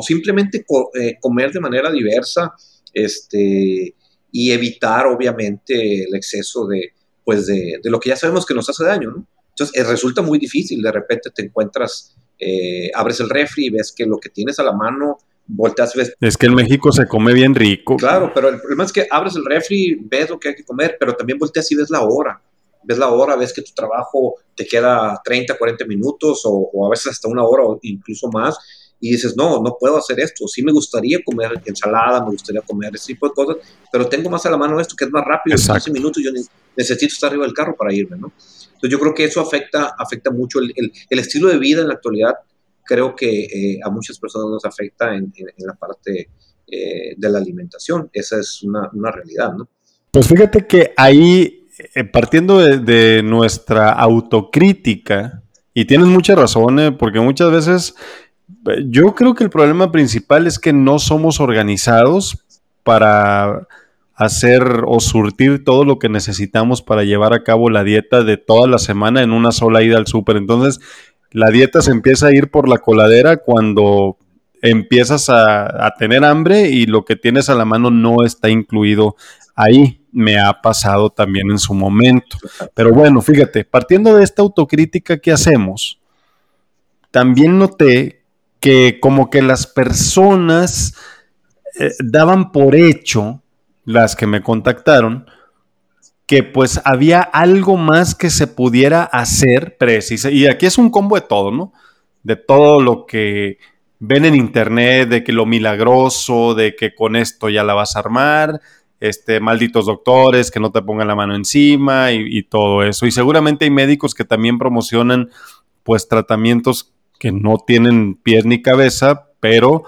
simplemente eh, comer de manera diversa este, y evitar obviamente el exceso de, pues de, lo que ya sabemos que nos hace daño. ¿no? Entonces eh, resulta muy difícil, de repente te encuentras, eh, abres el refri y ves que lo que tienes a la mano volteas ves. Es que en México se come bien rico. Claro, pero el problema es que abres el refri, ves lo que hay que comer, pero también volteas y ves la hora ves la hora, ves que tu trabajo te queda 30, 40 minutos o, a veces hasta una hora o incluso más y dices, no, no puedo hacer esto. Sí me gustaría comer ensalada, me gustaría comer ese tipo de cosas, pero tengo más a la mano esto que es más rápido, en 15 minutos yo necesito estar arriba del carro para irme, ¿no? Entonces yo creo que eso afecta, afecta mucho el, el, estilo de vida en la actualidad. Creo que eh, a muchas personas nos afecta en, en, la parte eh, de la alimentación. Esa es una, una realidad, ¿no? Pues fíjate que ahí eh, partiendo de, nuestra autocrítica, y tienes mucha razón, eh, porque muchas veces yo creo que el problema principal es que no somos organizados para hacer o surtir todo lo que necesitamos para llevar a cabo la dieta de toda la semana en una sola ida al súper. Entonces, la dieta se empieza a ir por la coladera cuando empiezas a, a, tener hambre y lo que tienes a la mano no está incluido ahí me ha pasado también en su momento. Pero bueno, fíjate, partiendo de esta autocrítica que hacemos, también noté que como que las personas eh, daban por hecho, las que me contactaron, que pues había algo más que se pudiera hacer precisa. Y aquí es un combo de todo, ¿no? De todo lo que ven en internet, de que lo milagroso, de que con esto ya la vas a armar, este, malditos doctores, que no te pongan la mano encima y, todo eso. Y seguramente hay médicos que también promocionan pues tratamientos que no tienen pies ni cabeza, pero,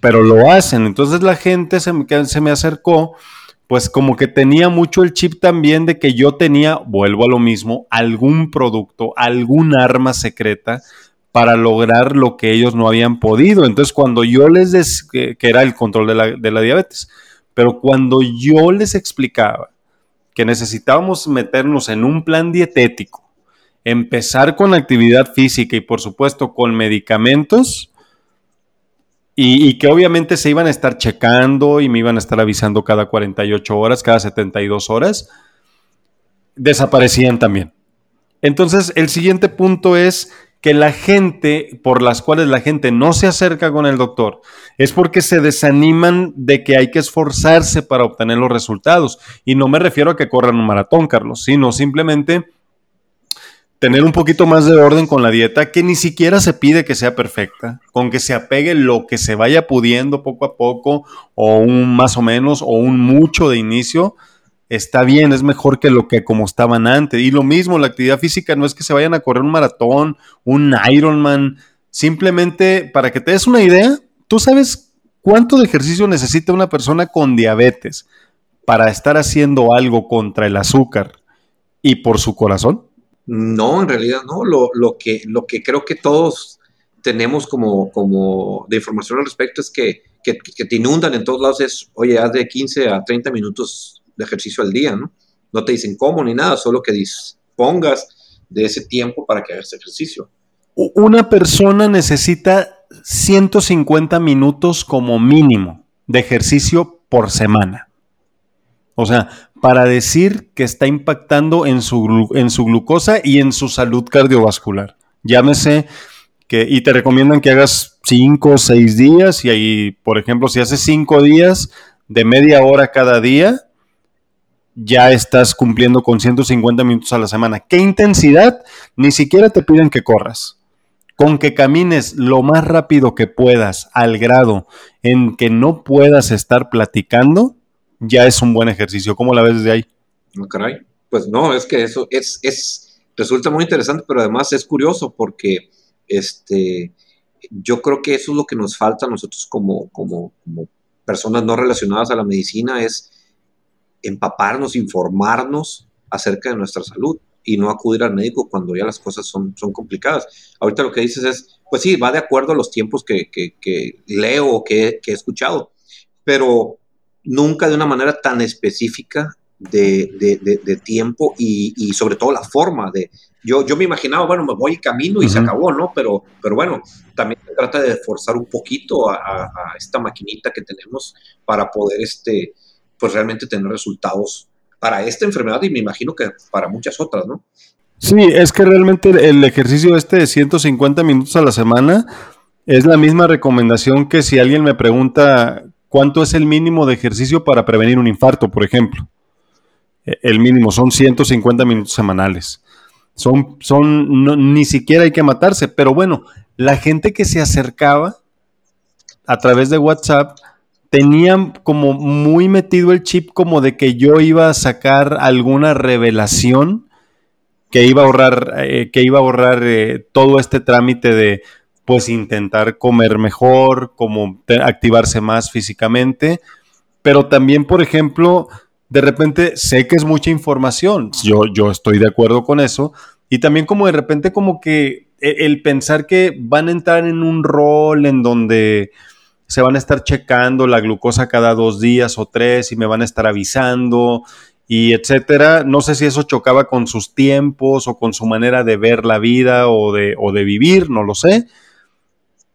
pero lo hacen. Entonces la gente se, se me acercó, pues como que tenía mucho el chip también de que yo tenía, vuelvo a lo mismo, algún producto, algún arma secreta para lograr lo que ellos no habían podido. Entonces cuando yo les, des, que, era el control de la, de la diabetes, pero cuando yo les explicaba que necesitábamos meternos en un plan dietético, empezar con actividad física y por supuesto con medicamentos, y, que obviamente se iban a estar checando y me iban a estar avisando cada 48 horas, cada 72 horas, desaparecían también. Entonces, el siguiente punto es que la gente, por las cuales la gente no se acerca con el doctor, es porque se desaniman de que hay que esforzarse para obtener los resultados. Y no me refiero a que corran un maratón, Carlos, sino simplemente tener un poquito más de orden con la dieta, que ni siquiera se pide que sea perfecta, con que se apegue lo que se vaya pudiendo poco a poco, o un más o menos, o un mucho de inicio, está bien, es mejor que lo que como estaban antes. Y lo mismo, la actividad física no es que se vayan a correr un maratón, un Ironman, simplemente para que te des una idea, tú sabes cuánto de ejercicio necesita una persona con diabetes para estar haciendo algo contra el azúcar y por su corazón. No, en realidad no. Lo, lo que, lo que creo que todos tenemos como, como de información al respecto es que, que, que te inundan en todos lados es, oye, haz de 15 a 30 minutos de ejercicio al día, ¿no? No te dicen cómo ni nada, solo que dispongas de ese tiempo para que hagas ejercicio. Una persona necesita 150 minutos como mínimo de ejercicio por semana. O sea, para decir que está impactando en su, en su glucosa y en su salud cardiovascular. Llámese que, y te recomiendan que hagas 5 o 6 días y ahí, por ejemplo, si haces 5 días de media hora cada día, ya estás cumpliendo con 150 minutos a la semana. ¿Qué intensidad? Ni siquiera te piden que corras. Con que camines lo más rápido que puedas al grado en que no puedas estar platicando, ya es un buen ejercicio. ¿Cómo la ves desde ahí? No, caray. Pues no, es que eso es, es, resulta muy interesante, pero además es curioso porque este, yo creo que eso es lo que nos falta a nosotros como, como, como personas no relacionadas a la medicina, es empaparnos, informarnos acerca de nuestra salud y no acudir al médico cuando ya las cosas son, son complicadas. Ahorita lo que dices es, pues sí, va de acuerdo a los tiempos que, leo o que, he escuchado, pero nunca de una manera tan específica de, tiempo y, sobre todo la forma de... Yo, yo me imaginaba, bueno, me voy camino y se acabó, ¿no? Pero, pero bueno, también se trata de forzar un poquito a, a, esta maquinita que tenemos para poder, este, pues realmente tener resultados para esta enfermedad y me imagino que para muchas otras, ¿no? Sí, es que realmente el ejercicio este de 150 minutos a la semana es la misma recomendación que si alguien me pregunta cuánto es el mínimo de ejercicio para prevenir un infarto, por ejemplo. E, el mínimo son 150 minutos semanales. Son, son, ni siquiera hay que matarse, pero bueno, la gente que se acercaba a través de WhatsApp tenían como muy metido el chip como de que yo iba a sacar alguna revelación que iba a ahorrar, eh, que iba a ahorrar eh, todo este trámite de pues intentar comer mejor, como activarse más físicamente, pero también, por ejemplo, de repente sé que es mucha información, yo, yo estoy de acuerdo con eso, y también como de repente como que e, el pensar que van a entrar en un rol en donde se van a estar checando la glucosa cada dos días o tres y me van a estar avisando y etcétera. No sé si eso chocaba con sus tiempos o con su manera de ver la vida o de, de vivir, no lo sé.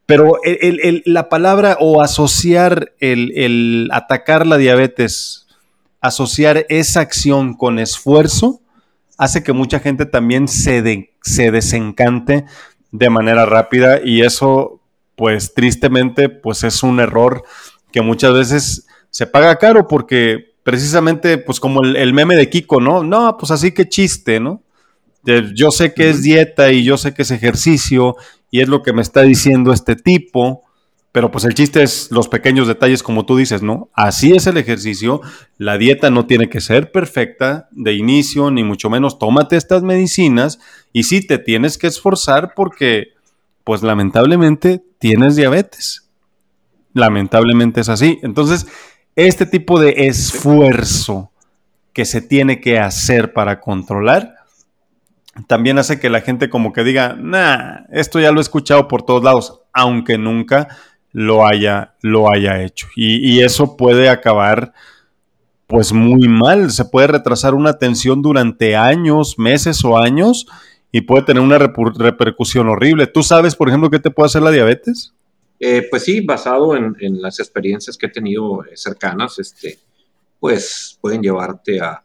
Pero la palabra o asociar el, atacar la diabetes, asociar esa acción con esfuerzo, hace que mucha gente también se, se desencante de manera rápida y eso pues tristemente, pues es un error que muchas veces se paga caro porque precisamente, pues como el, meme de Kiko, ¿no? No, pues así que chiste, ¿no? Yo sé que es dieta y yo sé que es ejercicio y es lo que me está diciendo este tipo, pero pues el chiste es los pequeños detalles como tú dices, ¿no? Así es el ejercicio, la dieta no tiene que ser perfecta de inicio, ni mucho menos tómate estas medicinas y sí te tienes que esforzar porque pues lamentablemente tienes diabetes. Lamentablemente es así. Entonces, este tipo de esfuerzo que se tiene que hacer para controlar, también hace que la gente como que diga, nah, esto ya lo he escuchado por todos lados, aunque nunca lo haya, lo haya hecho. Y, eso puede acabar pues muy mal, se puede retrasar una atención durante años, meses o años y puede tener una repercusión horrible. ¿Tú sabes, por ejemplo, qué te puede hacer la diabetes? Eh, pues sí, basado en, las experiencias que he tenido eh, cercanas, este, pues pueden llevarte a,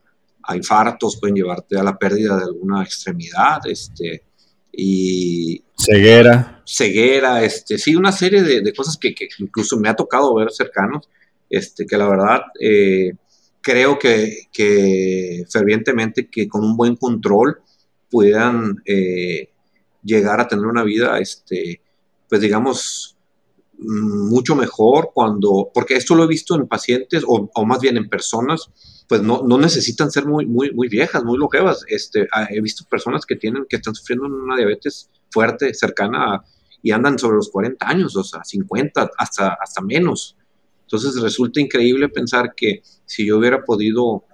infartos, pueden llevarte a la pérdida de alguna extremidad, este, y... Ceguera. Ceguera, este, sí, una serie de, cosas que, incluso me ha tocado ver cercanos, este, que la verdad eh, creo que, que fervientemente que con un buen control puedan eh, llegar a tener una vida, este, pues digamos, mucho mejor cuando, porque esto lo he visto en pacientes o, más bien en personas, pues no, no, necesitan ser muy, muy, muy viejas, muy longevas. Este, ah, he visto personas que tienen, que están sufriendo una diabetes fuerte, cercana y andan sobre los 40 años, o sea, 50, hasta, hasta menos. Entonces resulta increíble pensar que si yo hubiera podido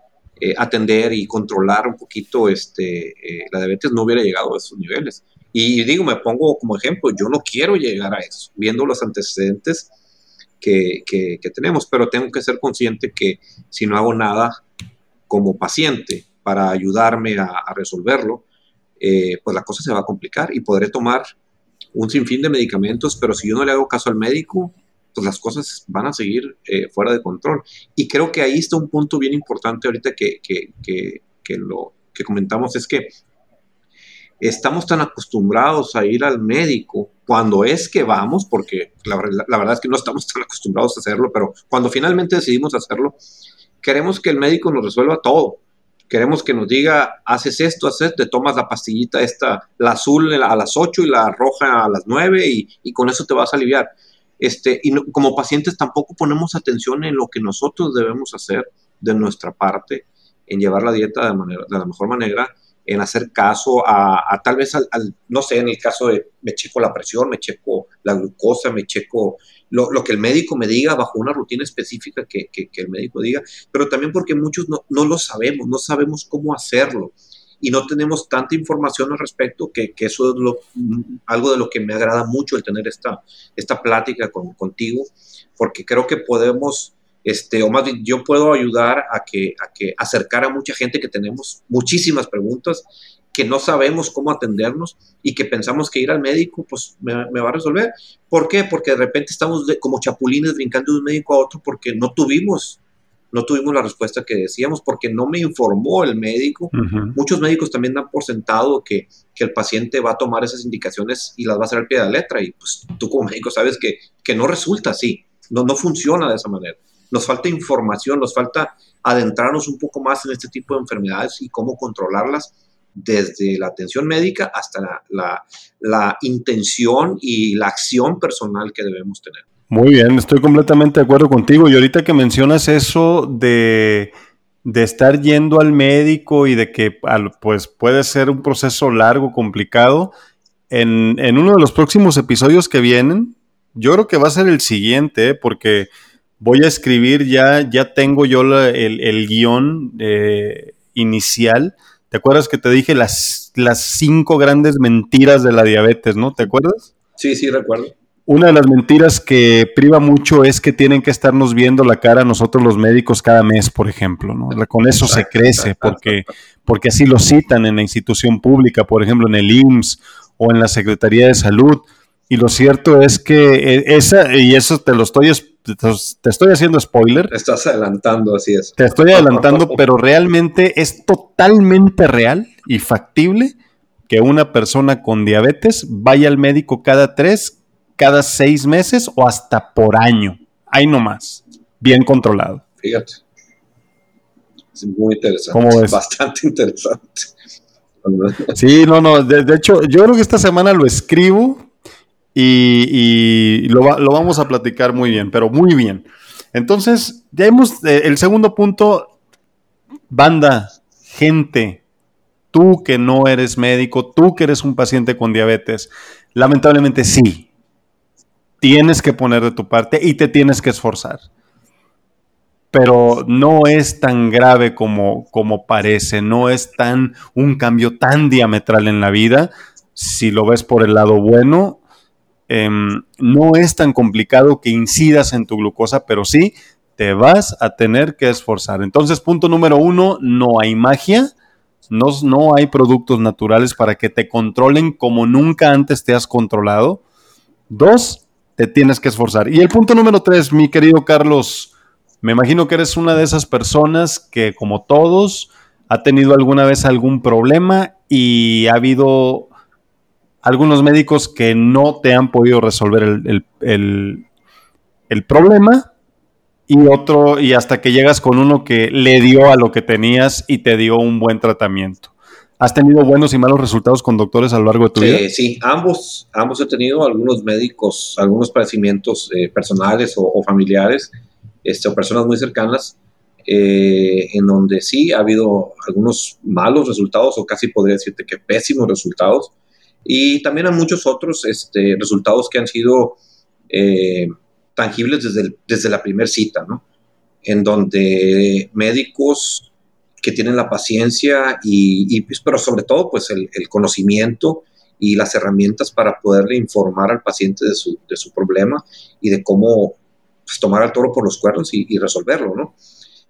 eh, atender y controlar un poquito este, eh, la diabetes, no hubiera llegado a esos niveles. Y digo, me pongo como ejemplo, yo no quiero llegar a eso, viendo los antecedentes que, que, tenemos, pero tengo que ser consciente que si no hago nada como paciente para ayudarme a, resolverlo, eh, pues la cosa se va a complicar y podré tomar un sinfín de medicamentos, pero si yo no le hago caso al médico, pues las cosas van a seguir eh, fuera de control. Y creo que ahí está un punto bien importante ahorita que, lo que comentamos, es que estamos tan acostumbrados a ir al médico cuando es que vamos, porque la, verdad es que no estamos tan acostumbrados a hacerlo, pero cuando finalmente decidimos hacerlo, queremos que el médico nos resuelva todo. Queremos que nos diga, haces esto, haces, te tomas la pastillita esta, la azul a las 8 y la roja a las 9 y, con eso te vas a aliviar. Este, y como pacientes tampoco ponemos atención en lo que nosotros debemos hacer de nuestra parte, en llevar la dieta de, manera, de la mejor manera en hacer caso a, tal vez al, no sé, en el caso de me checo la presión, me checo la glucosa, me checo lo, que el médico me diga bajo una rutina específica que, el médico diga, pero también porque muchos no, lo sabemos, no sabemos cómo hacerlo y no tenemos tanta información al respecto que, eso es lo, algo de lo que me agrada mucho el tener esta, esta plática con, contigo, porque creo que podemos este, o más bien yo puedo ayudar a que, a que acercar a mucha gente que tenemos muchísimas preguntas, que no sabemos cómo atendernos y que pensamos que ir al médico pues me, va a resolver. ¿Por qué? Porque de repente estamos como chapulines brincando de un médico a otro porque no tuvimos no tuvimos la respuesta que decíamos porque no me informó el médico. Muchos médicos también dan por sentado que, que, el paciente va a tomar esas indicaciones y las va a hacer al pie de la letra. Y pues tú como médico sabes que, que no resulta así, no, no funciona de esa manera nos falta información, nos falta adentrarnos un poco más en este tipo de enfermedades y cómo controlarlas desde la atención médica hasta la, intención y la acción personal que debemos tener. Muy bien, estoy completamente de acuerdo contigo. Y ahorita que mencionas eso de, estar yendo al médico y de que pues puede ser un proceso largo, complicado, en, en, uno de los próximos episodios que vienen, yo creo que va a ser el siguiente, porque voy a escribir ya, ya tengo yo el, guion eh, inicial. ¿Te acuerdas que te dije las, las cinco grandes mentiras de la diabetes, no? ¿Te acuerdas? Sí, sí, recuerdo. Una de las mentiras que priva mucho es que tienen que estarnos viendo la cara nosotros los médicos cada mes, por ejemplo, ¿no? Con eso se crece, porque, porque así lo citan en la institución pública, por ejemplo, en el IMSS o en la Secretaría de Salud. Y lo cierto es que eh, esa, y eso te lo estoy te estoy haciendo spoiler. Te estás adelantando, así es. Te estoy adelantando, pero realmente es totalmente real y factible que una persona con diabetes vaya al médico cada tres, cada seis meses o hasta por año. Ahí nomás. Bien controlado. Fíjate. Es muy interesante. ¿Cómo es? Bastante interesante. Sí, no, no. de hecho, yo creo que esta semana lo escribo y, lo, vamos a platicar muy bien, pero muy bien. Entonces, ya hemos, eh, el segundo punto, banda, gente, tú que no eres médico, tú que eres un paciente con diabetes, lamentablemente sí, tienes que poner de tu parte y te tienes que esforzar. Pero no es tan grave como, como parece, no es tan un cambio tan diametral en la vida. Si lo ves por el lado bueno, Em, no es tan complicado que incidas en tu glucosa, pero sí te vas a tener que esforzar. Entonces, punto número uno, no hay magia, no, no hay productos naturales para que te controlen como nunca antes te has controlado. Dos, te tienes que esforzar. Y el punto número tres, mi querido Carlos, me imagino que eres una de esas personas que, como todos, ha tenido alguna vez algún problema y ha habido algunos médicos que no te han podido resolver el, problema y otro, y hasta que llegas con uno que le dio a lo que tenías y te dio un buen tratamiento. ¿Has tenido buenos y malos resultados con doctores a lo largo de tu vida? Sí, ambos, ambos he tenido algunos médicos, algunos padecimientos eh, personales o, familiares, este, o personas muy cercanas, eh, en donde sí ha habido algunos malos resultados, o casi podría decirte que pésimos resultados, y también a muchos otros este, resultados que han sido eh, tangibles desde, desde la primera cita, ¿no? En donde médicos que tienen la paciencia y, pues, pero sobre todo pues el, conocimiento y las herramientas para poderle informar al paciente de su, de su problema y de cómo pues, tomar al toro por los cuernos y, resolverlo, ¿no?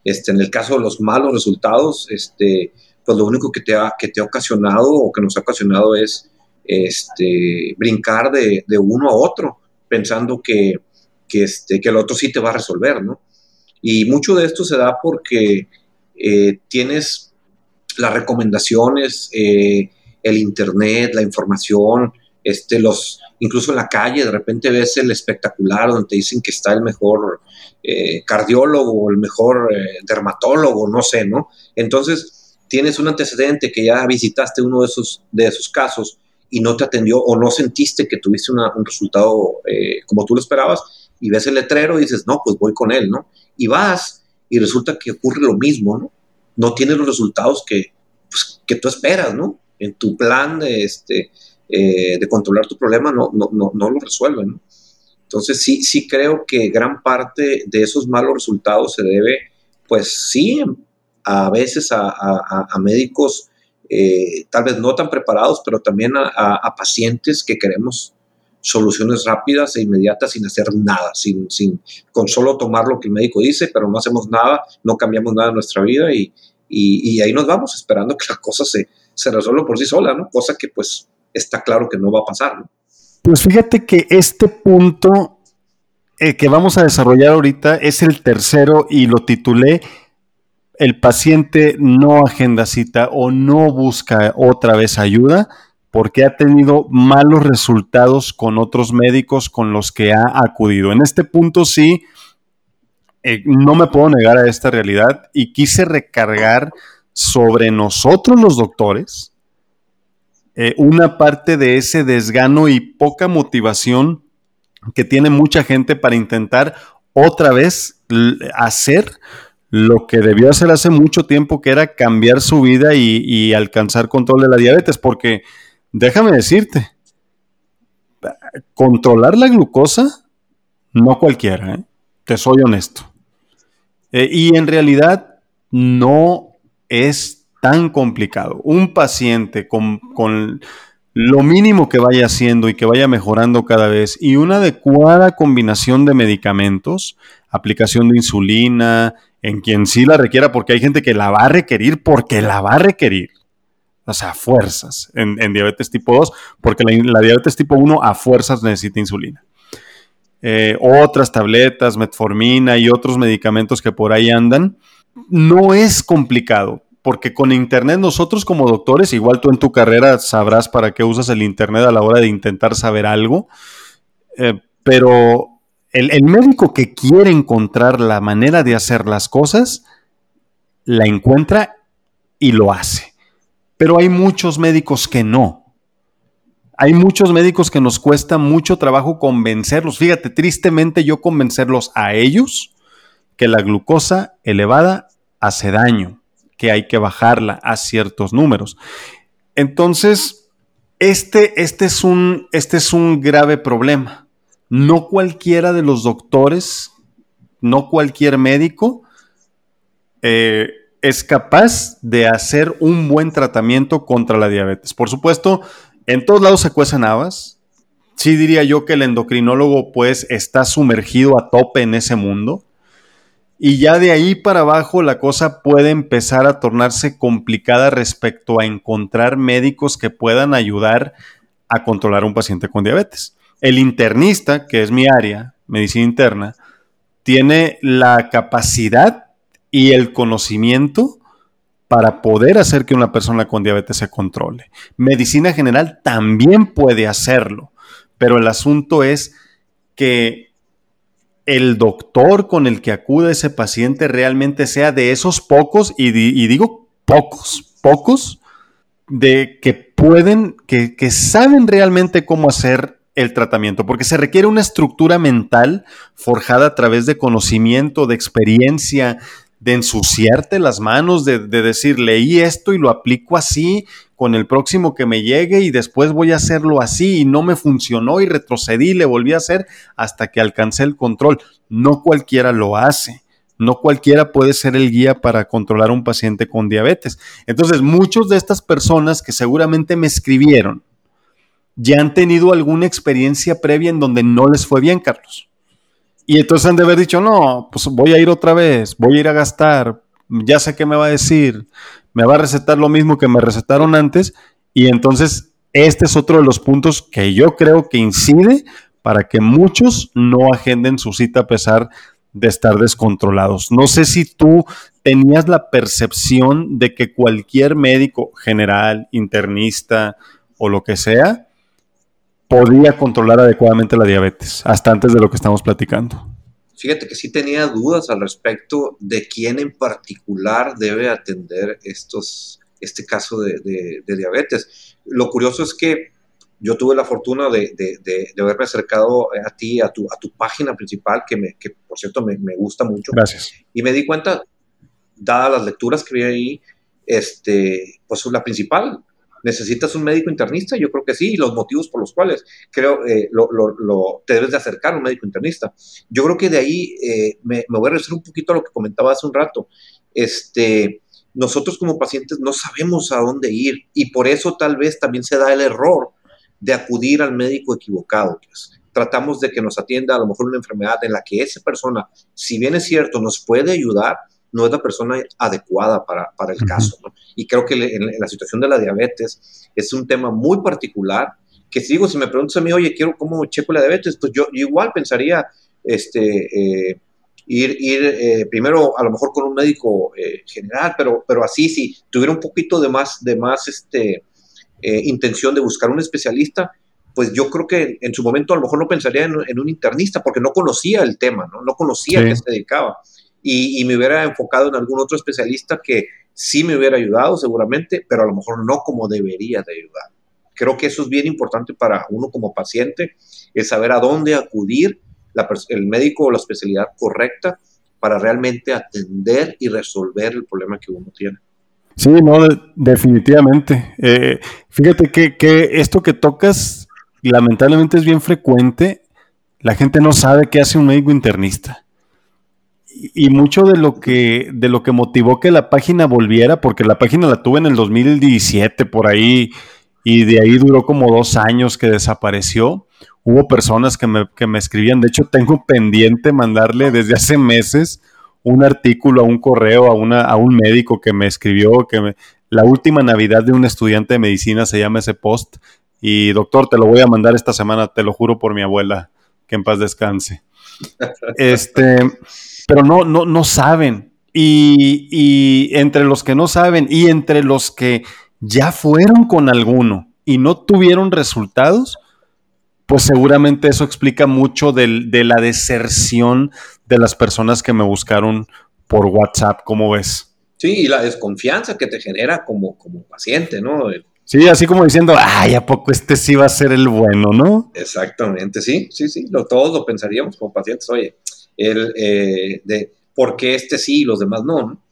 Este, en el caso de los malos resultados, este, pues lo único que te, ha, que te ha ocasionado o que nos ha ocasionado es este, brincar de, uno a otro, pensando que, este, que el otro sí te va a resolver, ¿no? Y mucho de esto se da porque eh, tienes las recomendaciones, eh, el internet, la información, Este, los, incluso en la calle, de repente ves el espectacular donde dicen que está el mejor eh, cardiólogo, el mejor eh, dermatólogo, no sé, ¿no? Entonces, tienes un antecedente que ya visitaste uno de esos, de esos casos y no te atendió o no sentiste que tuviste un resultado eh, como tú lo esperabas y ves el letrero y dices, no, pues voy con él, ¿no? Y vas y resulta que ocurre lo mismo, ¿no? No tienes los resultados que, pues, que tú esperas, ¿no? En tu plan de, este, eh, de controlar tu problema no, no, no, no lo resuelven, ¿no? Entonces sí, sí creo que gran parte de esos malos resultados se debe, pues sí, a veces a médicos eh, tal vez no tan preparados, pero también a, pacientes que queremos soluciones rápidas e inmediatas sin hacer nada, sin, sin, con solo tomar lo que el médico dice, pero no hacemos nada, no cambiamos nada en nuestra vida y, y, ahí nos vamos esperando que la cosa se, se resuelva por sí sola, ¿no? Cosa que pues está claro que no va a pasar. Pues fíjate que este punto eh, que vamos a desarrollar ahorita es el tercero y lo titulé el paciente no agenda cita o no busca otra vez ayuda porque ha tenido malos resultados con otros médicos con los que ha acudido. En este punto sí, eh, no me puedo negar a esta realidad y quise recargar sobre nosotros los doctores eh, una parte de ese desgano y poca motivación que tiene mucha gente para intentar otra vez hacer lo que debió hacer hace mucho tiempo, que era cambiar su vida y, alcanzar control de la diabetes, porque déjame decirte, controlar la glucosa, no cualquiera, ¿eh? te soy honesto. Eh, y en realidad no es tan complicado. Un paciente con, con lo mínimo que vaya haciendo y que vaya mejorando cada vez y una adecuada combinación de medicamentos, aplicación de insulina, en quien sí la requiera, porque hay gente que la va a requerir porque la va a requerir. O sea, a fuerzas en, diabetes tipo 2, porque la, diabetes tipo 1 a fuerzas necesita insulina. Eh, otras tabletas, metformina y otros medicamentos que por ahí andan, no es complicado, porque con Internet nosotros como doctores, igual tú en tu carrera sabrás para qué usas el Internet a la hora de intentar saber algo, eh, pero el, médico que quiere encontrar la manera de hacer las cosas, la encuentra y lo hace. Pero hay muchos médicos que no. Hay muchos médicos que nos cuesta mucho trabajo convencerlos. Fíjate, tristemente yo convencerlos a ellos que la glucosa elevada hace daño, que hay que bajarla a ciertos números. Entonces, este, este, es, un, este es un grave problema no cualquiera de los doctores, no cualquier médico eh, es capaz de hacer un buen tratamiento contra la diabetes. Por supuesto, en todos lados se cuecen habas. Sí diría yo que el endocrinólogo pues está sumergido a tope en ese mundo. Y ya de ahí para abajo la cosa puede empezar a tornarse complicada respecto a encontrar médicos que puedan ayudar a controlar a un paciente con diabetes. El internista, que es mi área, medicina interna, tiene la capacidad y el conocimiento para poder hacer que una persona con diabetes se controle. Medicina general también puede hacerlo, pero el asunto es que el doctor con el que acude ese paciente realmente sea de esos pocos, y, digo pocos, pocos, de que pueden, que, que saben realmente cómo hacer el tratamiento, porque se requiere una estructura mental forjada a través de conocimiento, de experiencia, de ensuciarte las manos, de, decir, leí esto y lo aplico así con el próximo que me llegue y después voy a hacerlo así y no me funcionó y retrocedí le volví a hacer hasta que alcancé el control. No cualquiera lo hace. No cualquiera puede ser el guía para controlar a un paciente con diabetes. Entonces, muchos de estas personas que seguramente me escribieron, ya han tenido alguna experiencia previa en donde no les fue bien, Carlos. Y entonces han de haber dicho, no, pues voy a ir otra vez, voy a ir a gastar, ya sé qué me va a decir, me va a recetar lo mismo que me recetaron antes. Y entonces este es otro de los puntos que yo creo que incide para que muchos no agenden su cita a pesar de estar descontrolados. No sé si tú tenías la percepción de que cualquier médico general, internista o lo que sea, podía controlar adecuadamente la diabetes, hasta antes de lo que estamos platicando. Fíjate que sí tenía dudas al respecto de quién en particular debe atender estos, este caso de, diabetes. Lo curioso es que yo tuve la fortuna de, haberme acercado a ti, a tu, a tu página principal, que, me, que por cierto me, me, gusta mucho. Gracias. Y me di cuenta, dadas las lecturas que vi ahí, este, pues la principal, ¿Necesitas un médico internista? Yo creo que sí, y los motivos por los cuales creo eh, lo, lo, te debes de acercar a un médico internista. Yo creo que de ahí eh, me, voy a regresar un poquito a lo que comentaba hace un rato. Este, nosotros como pacientes no sabemos a dónde ir y por eso tal vez también se da el error de acudir al médico equivocado. Pues. Tratamos de que nos atienda a lo mejor una enfermedad en la que esa persona, si bien es cierto, nos puede ayudar, no es la persona adecuada para, para el caso. Y creo que en, la situación de la diabetes es un tema muy particular que si digo, si me preguntas a mí, oye, quiero cómo checo la diabetes, pues yo, igual pensaría este, eh, ir, ir eh, primero a lo mejor con un médico eh, general, pero, pero así, si tuviera un poquito de más, de más este, intención de buscar un especialista, pues yo creo que en su momento a lo mejor no pensaría en, un internista porque no conocía el tema, no, no conocía a qué se dedicaba y, me hubiera enfocado en algún otro especialista que sí me hubiera ayudado seguramente, pero a lo mejor no como debería de ayudar. Creo que eso es bien importante para uno como paciente, es saber a dónde acudir el médico o la especialidad correcta para realmente atender y resolver el problema que uno tiene. Sí, no, definitivamente. Eh, fíjate que, que, esto que tocas lamentablemente es bien frecuente. La gente no sabe qué hace un médico internista y mucho de lo que de lo que motivó que la página volviera, porque la página la tuve en el 2017 por ahí y de ahí duró como dos años que desapareció. Hubo personas que me, que me escribían, de hecho tengo pendiente mandarle desde hace meses un artículo a un correo a, una, a un médico que me escribió que la última Navidad de un estudiante de medicina se llama ese post y doctor te lo voy a mandar esta semana, te lo juro por mi abuela, que en paz descanse. Este, pero no, no, no saben. Y, entre los que no saben y entre los que ya fueron con alguno y no tuvieron resultados, pues seguramente eso explica mucho de la deserción de las personas que me buscaron por WhatsApp, ¿cómo ves? Sí, y la desconfianza que te genera como, como paciente, ¿no? Sí, así como diciendo, ay, ¿a poco este sí va a ser el bueno, no? Exactamente, sí, sí, sí, lo, todos lo pensaríamos como pacientes, oye, el, eh, de por qué este sí y los demás no.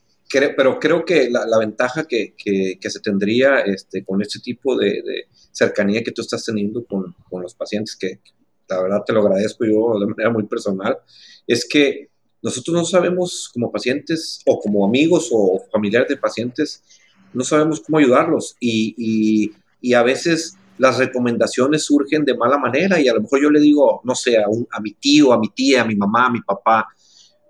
pero creo que la, ventaja que, se tendría este, con este tipo de, cercanía que tú estás teniendo con, los pacientes, que la verdad te lo agradezco yo de manera muy personal, es que nosotros no sabemos como pacientes o como amigos o familiares de pacientes, no sabemos cómo ayudarlos. Y, y a veces las recomendaciones surgen de mala manera y a lo mejor yo le digo, no sé, a, a mi tío, a mi tía, a mi mamá, a mi papá,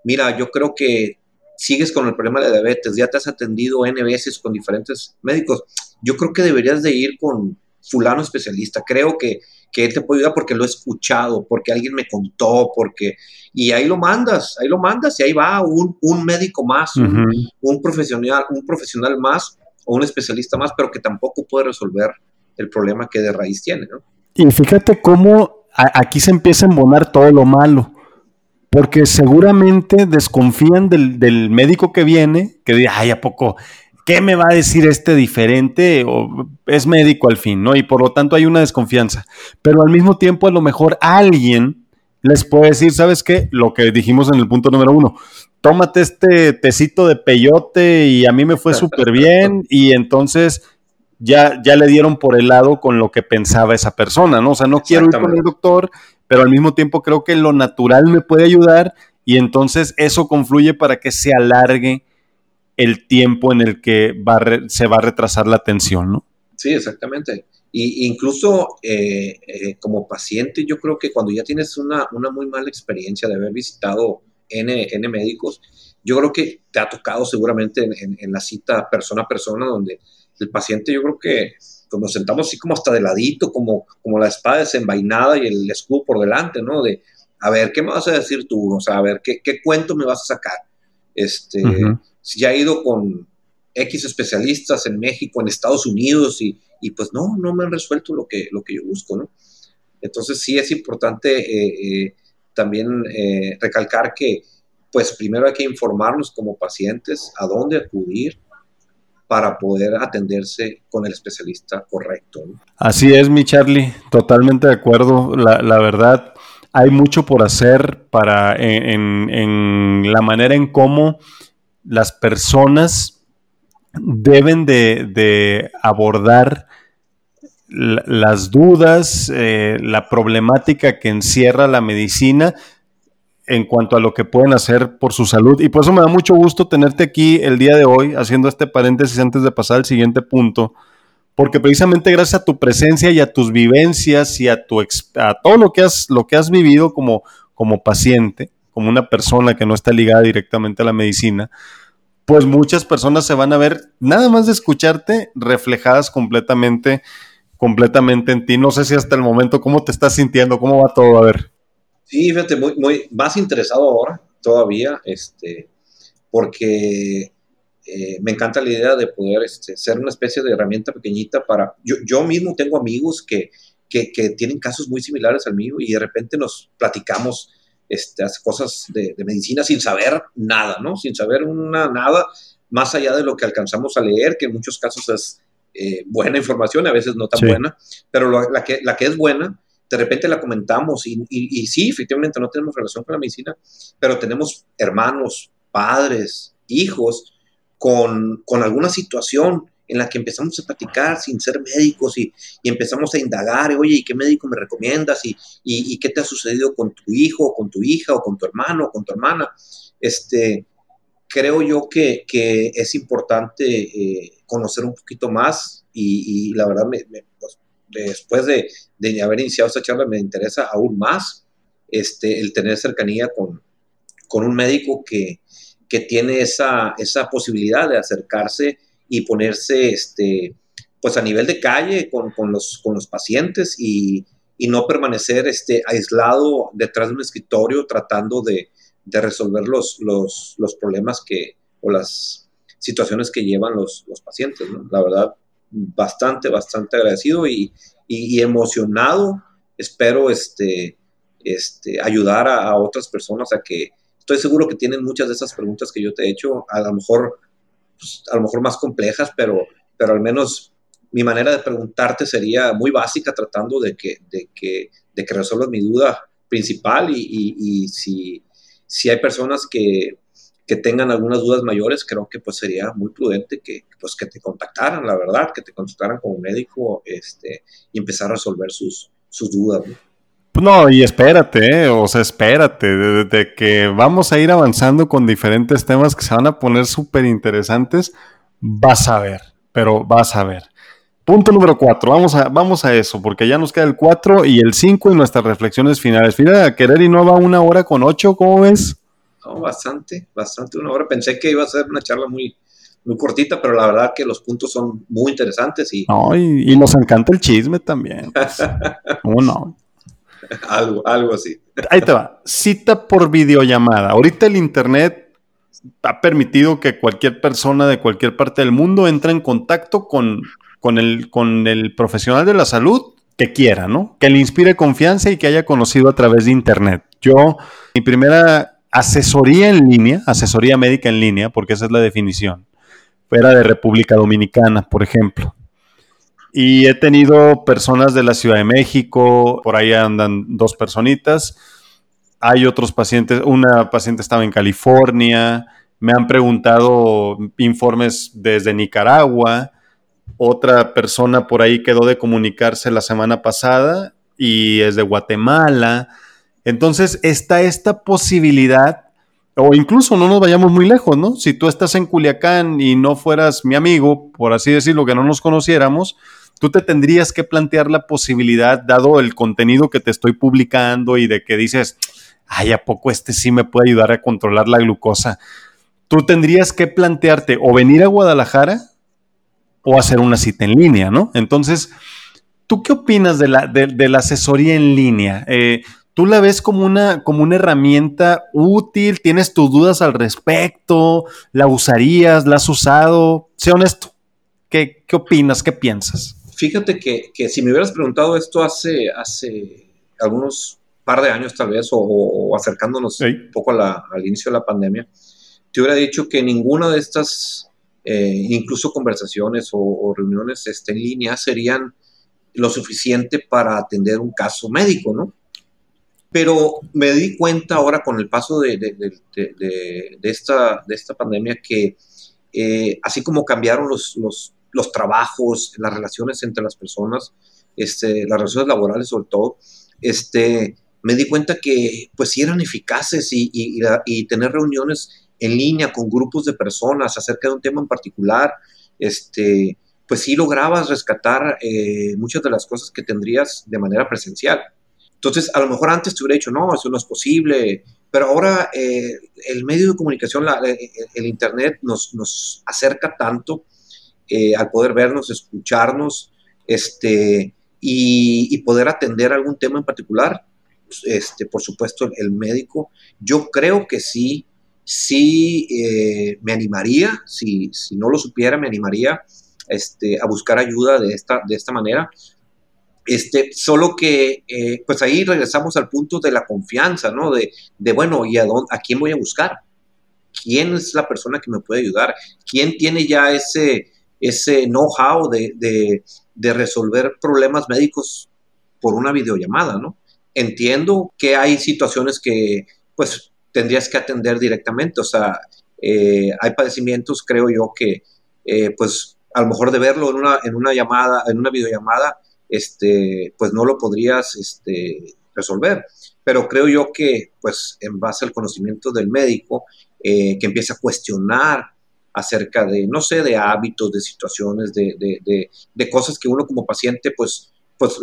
mira, yo creo que sigues con el problema de diabetes, ya te has atendido N veces con diferentes médicos, yo creo que deberías de ir con fulano especialista, creo que, que él te puede ayudar porque lo he escuchado, porque alguien me contó, porque... Y ahí lo mandas, ahí lo mandas y ahí va un, un médico más, un, un, profesional, un profesional más o un especialista más, pero que tampoco puede resolver el problema que de raíz tiene, ¿no? Y fíjate cómo aquí se empieza a embonar todo lo malo, porque seguramente desconfían del, médico que viene, que dice, ay, ¿a poco? ¿Qué me va a decir este diferente? O es médico al fin, ¿no? Y por lo tanto hay una desconfianza. Pero al mismo tiempo, a lo mejor alguien les puede decir, ¿sabes qué? Lo que dijimos en el punto número uno, tómate este tecito de peyote y a mí me fue súper bien y entonces ya, ya le dieron por el lado con lo que pensaba esa persona, ¿no? O sea, no quiero ir con el doctor, pero al mismo tiempo creo que lo natural me puede ayudar y entonces eso confluye para que se alargue el tiempo en el que va se va a retrasar la atención, ¿no? Sí, exactamente. Y incluso eh, eh, como paciente, yo creo que cuando ya tienes una, una muy mala experiencia de haber visitado N, N, médicos, yo creo que te ha tocado seguramente en, en la cita persona a persona donde el paciente yo creo que nos sentamos así como hasta de ladito, como, como la espada desenvainada y el escudo por delante, ¿no? De, a ver, ¿qué me vas a decir tú? O sea, a ver, ¿qué, qué cuento me vas a sacar? Este, Si ya he ido con X especialistas en México, en Estados Unidos, y, y, pues no, no me han resuelto lo que, lo que yo busco, ¿no? Entonces sí es importante eh, eh, también eh, recalcar que pues primero hay que informarnos como pacientes a dónde acudir para poder atenderse con el especialista correcto. Así es, mi Charlie, totalmente de acuerdo. La, verdad, hay mucho por hacer para en, la manera en cómo las personas deben de, abordar las dudas, eh, la problemática que encierra la medicina en cuanto a lo que pueden hacer por su salud. Y por eso me da mucho gusto tenerte aquí el día de hoy, haciendo este paréntesis antes de pasar al siguiente punto, porque precisamente gracias a tu presencia y a tus vivencias y a, tu, a todo lo que has, lo que has vivido como, como paciente, como una persona que no está ligada directamente a la medicina, pues muchas personas se van a ver, nada más de escucharte, reflejadas completamente, completamente en ti. No sé si hasta el momento, ¿cómo te estás sintiendo? ¿Cómo va todo? A ver. Sí, fíjate, muy, muy más interesado ahora todavía, este, porque eh, me encanta la idea de poder este, ser una especie de herramienta pequeñita para... Yo, yo mismo tengo amigos que, que, que, tienen casos muy similares al mío y de repente nos platicamos este, cosas de, medicina sin saber nada, ¿no? Sin saber una, nada más allá de lo que alcanzamos a leer, que en muchos casos es eh, buena información, a veces no tan buena, pero la, que, la que es buena de repente la comentamos y, y, sí, efectivamente no tenemos relación con la medicina, pero tenemos hermanos, padres, hijos con, con alguna situación en la que empezamos a platicar sin ser médicos y, y empezamos a indagar, oye, ¿y qué médico me recomiendas? ¿Y, y, qué te ha sucedido con tu hijo, o con tu hija, o con tu hermano, o con tu hermana? Este, creo yo que, que es importante eh, conocer un poquito más y, la verdad pues, después de, haber iniciado esta charla, me interesa aún más este, el tener cercanía con, un médico que, que tiene esa, esa, posibilidad de acercarse y ponerse este, pues a nivel de calle con, los, con los, pacientes y, no permanecer este, aislado detrás de un escritorio tratando de, de resolver los, los, los, problemas que, o las situaciones que llevan los, los pacientes. La verdad, bastante, bastante agradecido y, y, emocionado. Espero este, este, ayudar a, otras personas a que estoy seguro que tienen muchas de esas preguntas que yo te he hecho, a lo mejor, pues, a lo mejor más complejas, pero, pero al menos mi manera de preguntarte sería muy básica, tratando de que, de que, de que resuelvas mi duda principal y, y, y si, si hay personas que, que tengan algunas dudas mayores, creo que pues sería muy prudente que, pues, que te contactaran, la verdad, que te contactaran como médico este, y empezar a resolver sus, sus dudas. ¿no? No, y espérate, ¿eh? o sea, espérate, de, que vamos a ir avanzando con diferentes temas que se van a poner súper interesantes, vas a ver, pero vas a ver. Punto número cuatro, vamos a, vamos a eso, porque ya nos queda el cuatro y el cinco y nuestras reflexiones finales. Mira, querer y no va una hora con ocho, ¿cómo ves? Bastante, bastante una hora. Pensé que iba a ser una charla muy, muy cortita, pero la verdad que los puntos son muy interesantes. Y, y, nos encanta el chisme también. Pues. ¿Cómo no? algo, algo así. Ahí te va. Cita por videollamada. Ahorita el Internet ha permitido que cualquier persona de cualquier parte del mundo entre en contacto con, con, el, con el profesional de la salud que quiera, ¿no? Que le inspire confianza y que haya conocido a través de Internet. Yo, mi primera asesoría en línea, asesoría médica en línea, porque esa es la definición, fuera de República Dominicana, por ejemplo. Y he tenido personas de la Ciudad de México, por ahí andan dos personitas. Hay otros pacientes, una paciente estaba en California, me han preguntado informes desde Nicaragua, otra persona por ahí quedó de comunicarse la semana pasada y es de Guatemala. Entonces está esta posibilidad, o incluso no nos vayamos muy lejos, ¿no? Si tú estás en Culiacán y no fueras mi amigo, por así decirlo, que no nos conociéramos, tú te tendrías que plantear la posibilidad, dado el contenido que te estoy publicando y de que dices, ay, ¿a poco este sí me puede ayudar a controlar la glucosa? Tú tendrías que plantearte o venir a Guadalajara o hacer una cita en línea, ¿no? Entonces, ¿tú qué opinas de la, de, la asesoría en línea? Eh, ¿Tú la ves como una, como una herramienta útil? ¿Tienes tus dudas al respecto? ¿La usarías? ¿La has usado? Sé honesto. ¿Qué, qué opinas? ¿Qué piensas? Fíjate que, que, si me hubieras preguntado esto hace, hace algunos par de años tal vez, o, acercándonos un poco al inicio de la pandemia, te hubiera dicho que ninguna de estas, eh, incluso conversaciones o, reuniones este, en línea, serían lo suficiente para atender un caso médico, ¿no? Pero me di cuenta ahora con el paso de, esta, de esta pandemia que eh, así como cambiaron los, trabajos, las relaciones entre las personas, este, las relaciones laborales sobre todo, este, me di cuenta que pues sí eran eficaces y, y, tener reuniones en línea con grupos de personas acerca de un tema en particular, este, pues sí lograbas rescatar eh, muchas de las cosas que tendrías de manera presencial. Entonces, a lo mejor antes te hubiera dicho, no, eso no es posible, pero ahora eh, el medio de comunicación, eh, el Internet, nos, nos acerca tanto al poder vernos, escucharnos, este, y, poder atender algún tema en particular. Este, por supuesto, el, médico. Yo creo que sí, sí eh, me animaría, si, si, no lo supiera, me animaría este, a buscar ayuda de esta, de esta manera. Este, solo que, eh, pues ahí regresamos al punto de la confianza, ¿no? De, de bueno, ¿y a, dónde, a quién voy a buscar? ¿Quién es la persona que me puede ayudar? ¿Quién tiene ya ese, ese know-how de, de resolver problemas médicos por una videollamada, ¿no? Entiendo que hay situaciones que, pues, tendrías que atender directamente, o sea, eh, hay padecimientos, creo yo, que, eh, pues, a lo mejor de verlo en una, en una llamada, en una videollamada, este, pues no lo podrías este, resolver. Pero creo yo que, pues, en base al conocimiento del médico, eh, que empieza a cuestionar acerca de, no sé, de hábitos, de situaciones, de, de, de, cosas que uno como paciente pues, pues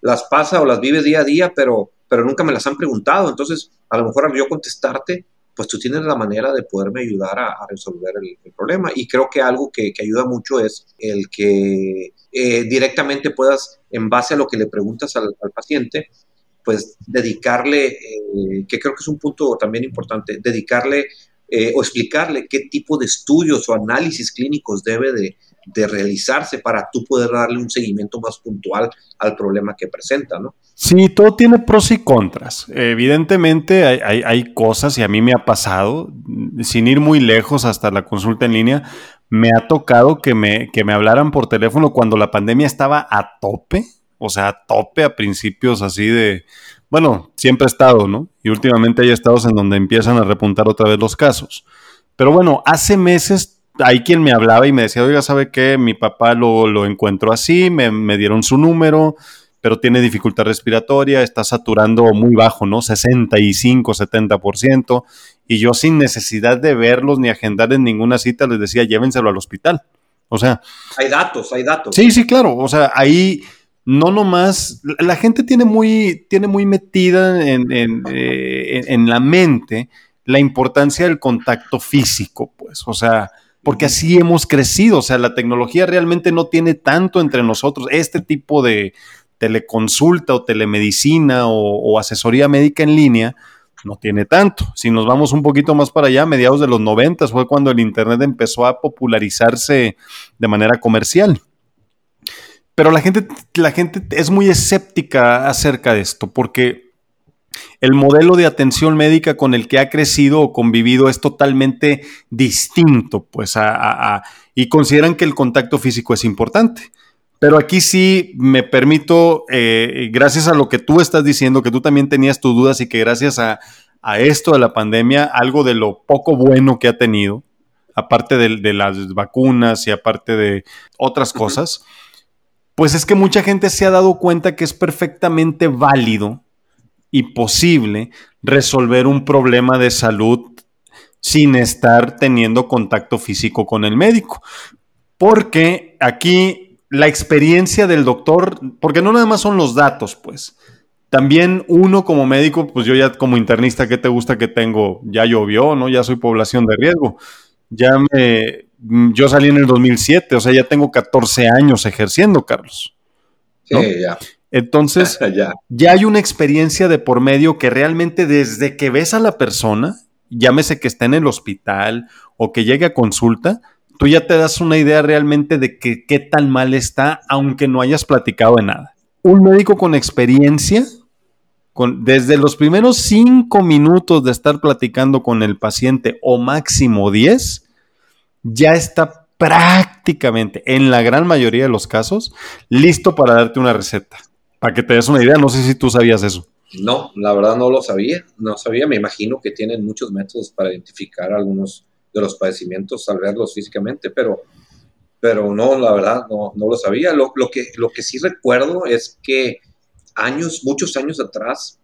las pasa o las vive día a día, pero, pero nunca me las han preguntado. Entonces, a lo mejor al yo contestarte, pues tú tienes la manera de poderme ayudar a, resolver el, problema. Y creo que algo que, que ayuda mucho es el que eh, directamente puedas, en base a lo que le preguntas al, paciente, pues dedicarle, eh, que creo que es un punto también importante, dedicarle eh, o explicarle qué tipo de estudios o análisis clínicos debe de, realizarse para tú poder darle un seguimiento más puntual al problema que presenta, ¿no? Sí, todo tiene pros y contras. Evidentemente hay, hay, cosas, y a mí me ha pasado, sin ir muy lejos hasta la consulta en línea, me ha tocado que me, que me hablaran por teléfono cuando la pandemia estaba a tope, o sea, a tope a principios así de, bueno, siempre ha estado, ¿no? Y últimamente hay estados en donde empiezan a repuntar otra vez los casos. Pero bueno, hace meses hay quien me hablaba y me decía, oiga, ¿sabe qué? Mi papá lo, lo encuentro así, me, me, dieron su número, pero tiene dificultad respiratoria, está saturando muy bajo, ¿no? 65, 70%. Y yo sin necesidad de verlos ni agendar en ninguna cita les decía, llévenselo al hospital. O sea... Hay datos, hay datos. Sí, sí, claro. O sea, ahí no nomás, la gente tiene muy, tiene muy metida eh, en, la mente la importancia del contacto físico, pues, o sea, porque así hemos crecido, o sea, la tecnología realmente no tiene tanto entre nosotros, este tipo de teleconsulta o telemedicina o, asesoría médica en línea, no tiene tanto. Si nos vamos un poquito más para allá, mediados de los 90 fue cuando el Internet empezó a popularizarse de manera comercial. Pero la gente, la gente es muy escéptica acerca de esto, porque el modelo de atención médica con el que ha crecido o convivido es totalmente distinto, pues, y consideran que el contacto físico es importante. Pero aquí sí me permito, eh, gracias a lo que tú estás diciendo, que tú también tenías tus dudas y que gracias a, esto de la pandemia, algo de lo poco bueno que ha tenido, aparte de, de las vacunas y aparte de otras cosas, pues es que mucha gente se ha dado cuenta que es perfectamente válido y posible resolver un problema de salud sin estar teniendo contacto físico con el médico. Porque aquí la experiencia del doctor, porque no nada más son los datos, pues. También uno como médico, pues yo ya como internista, ¿qué te gusta que tengo? Ya llovió, ¿no? Ya soy población de riesgo. Ya me, yo salí en el 2007, o sea, ya tengo 14 años ejerciendo, Carlos. Sí, ya. Entonces, ya. ya hay una experiencia de por medio que realmente desde que ves a la persona, llámese que esté en el hospital o que llegue a consulta, tú ya te das una idea realmente de que, qué tan mal está, aunque no hayas platicado de nada. Un médico con experiencia con, desde los primeros cinco minutos de estar platicando con el paciente o máximo 10, ya está prácticamente, en la gran mayoría de los casos, listo para darte una receta. Para que te des una idea, no sé si tú sabías eso. No, la verdad no lo sabía, no sabía, me imagino que tienen muchos métodos para identificar algunos de los padecimientos al verlos físicamente, pero, pero no, la verdad no, no lo sabía. Lo, lo, que, lo que sí recuerdo es que años, muchos años atrás,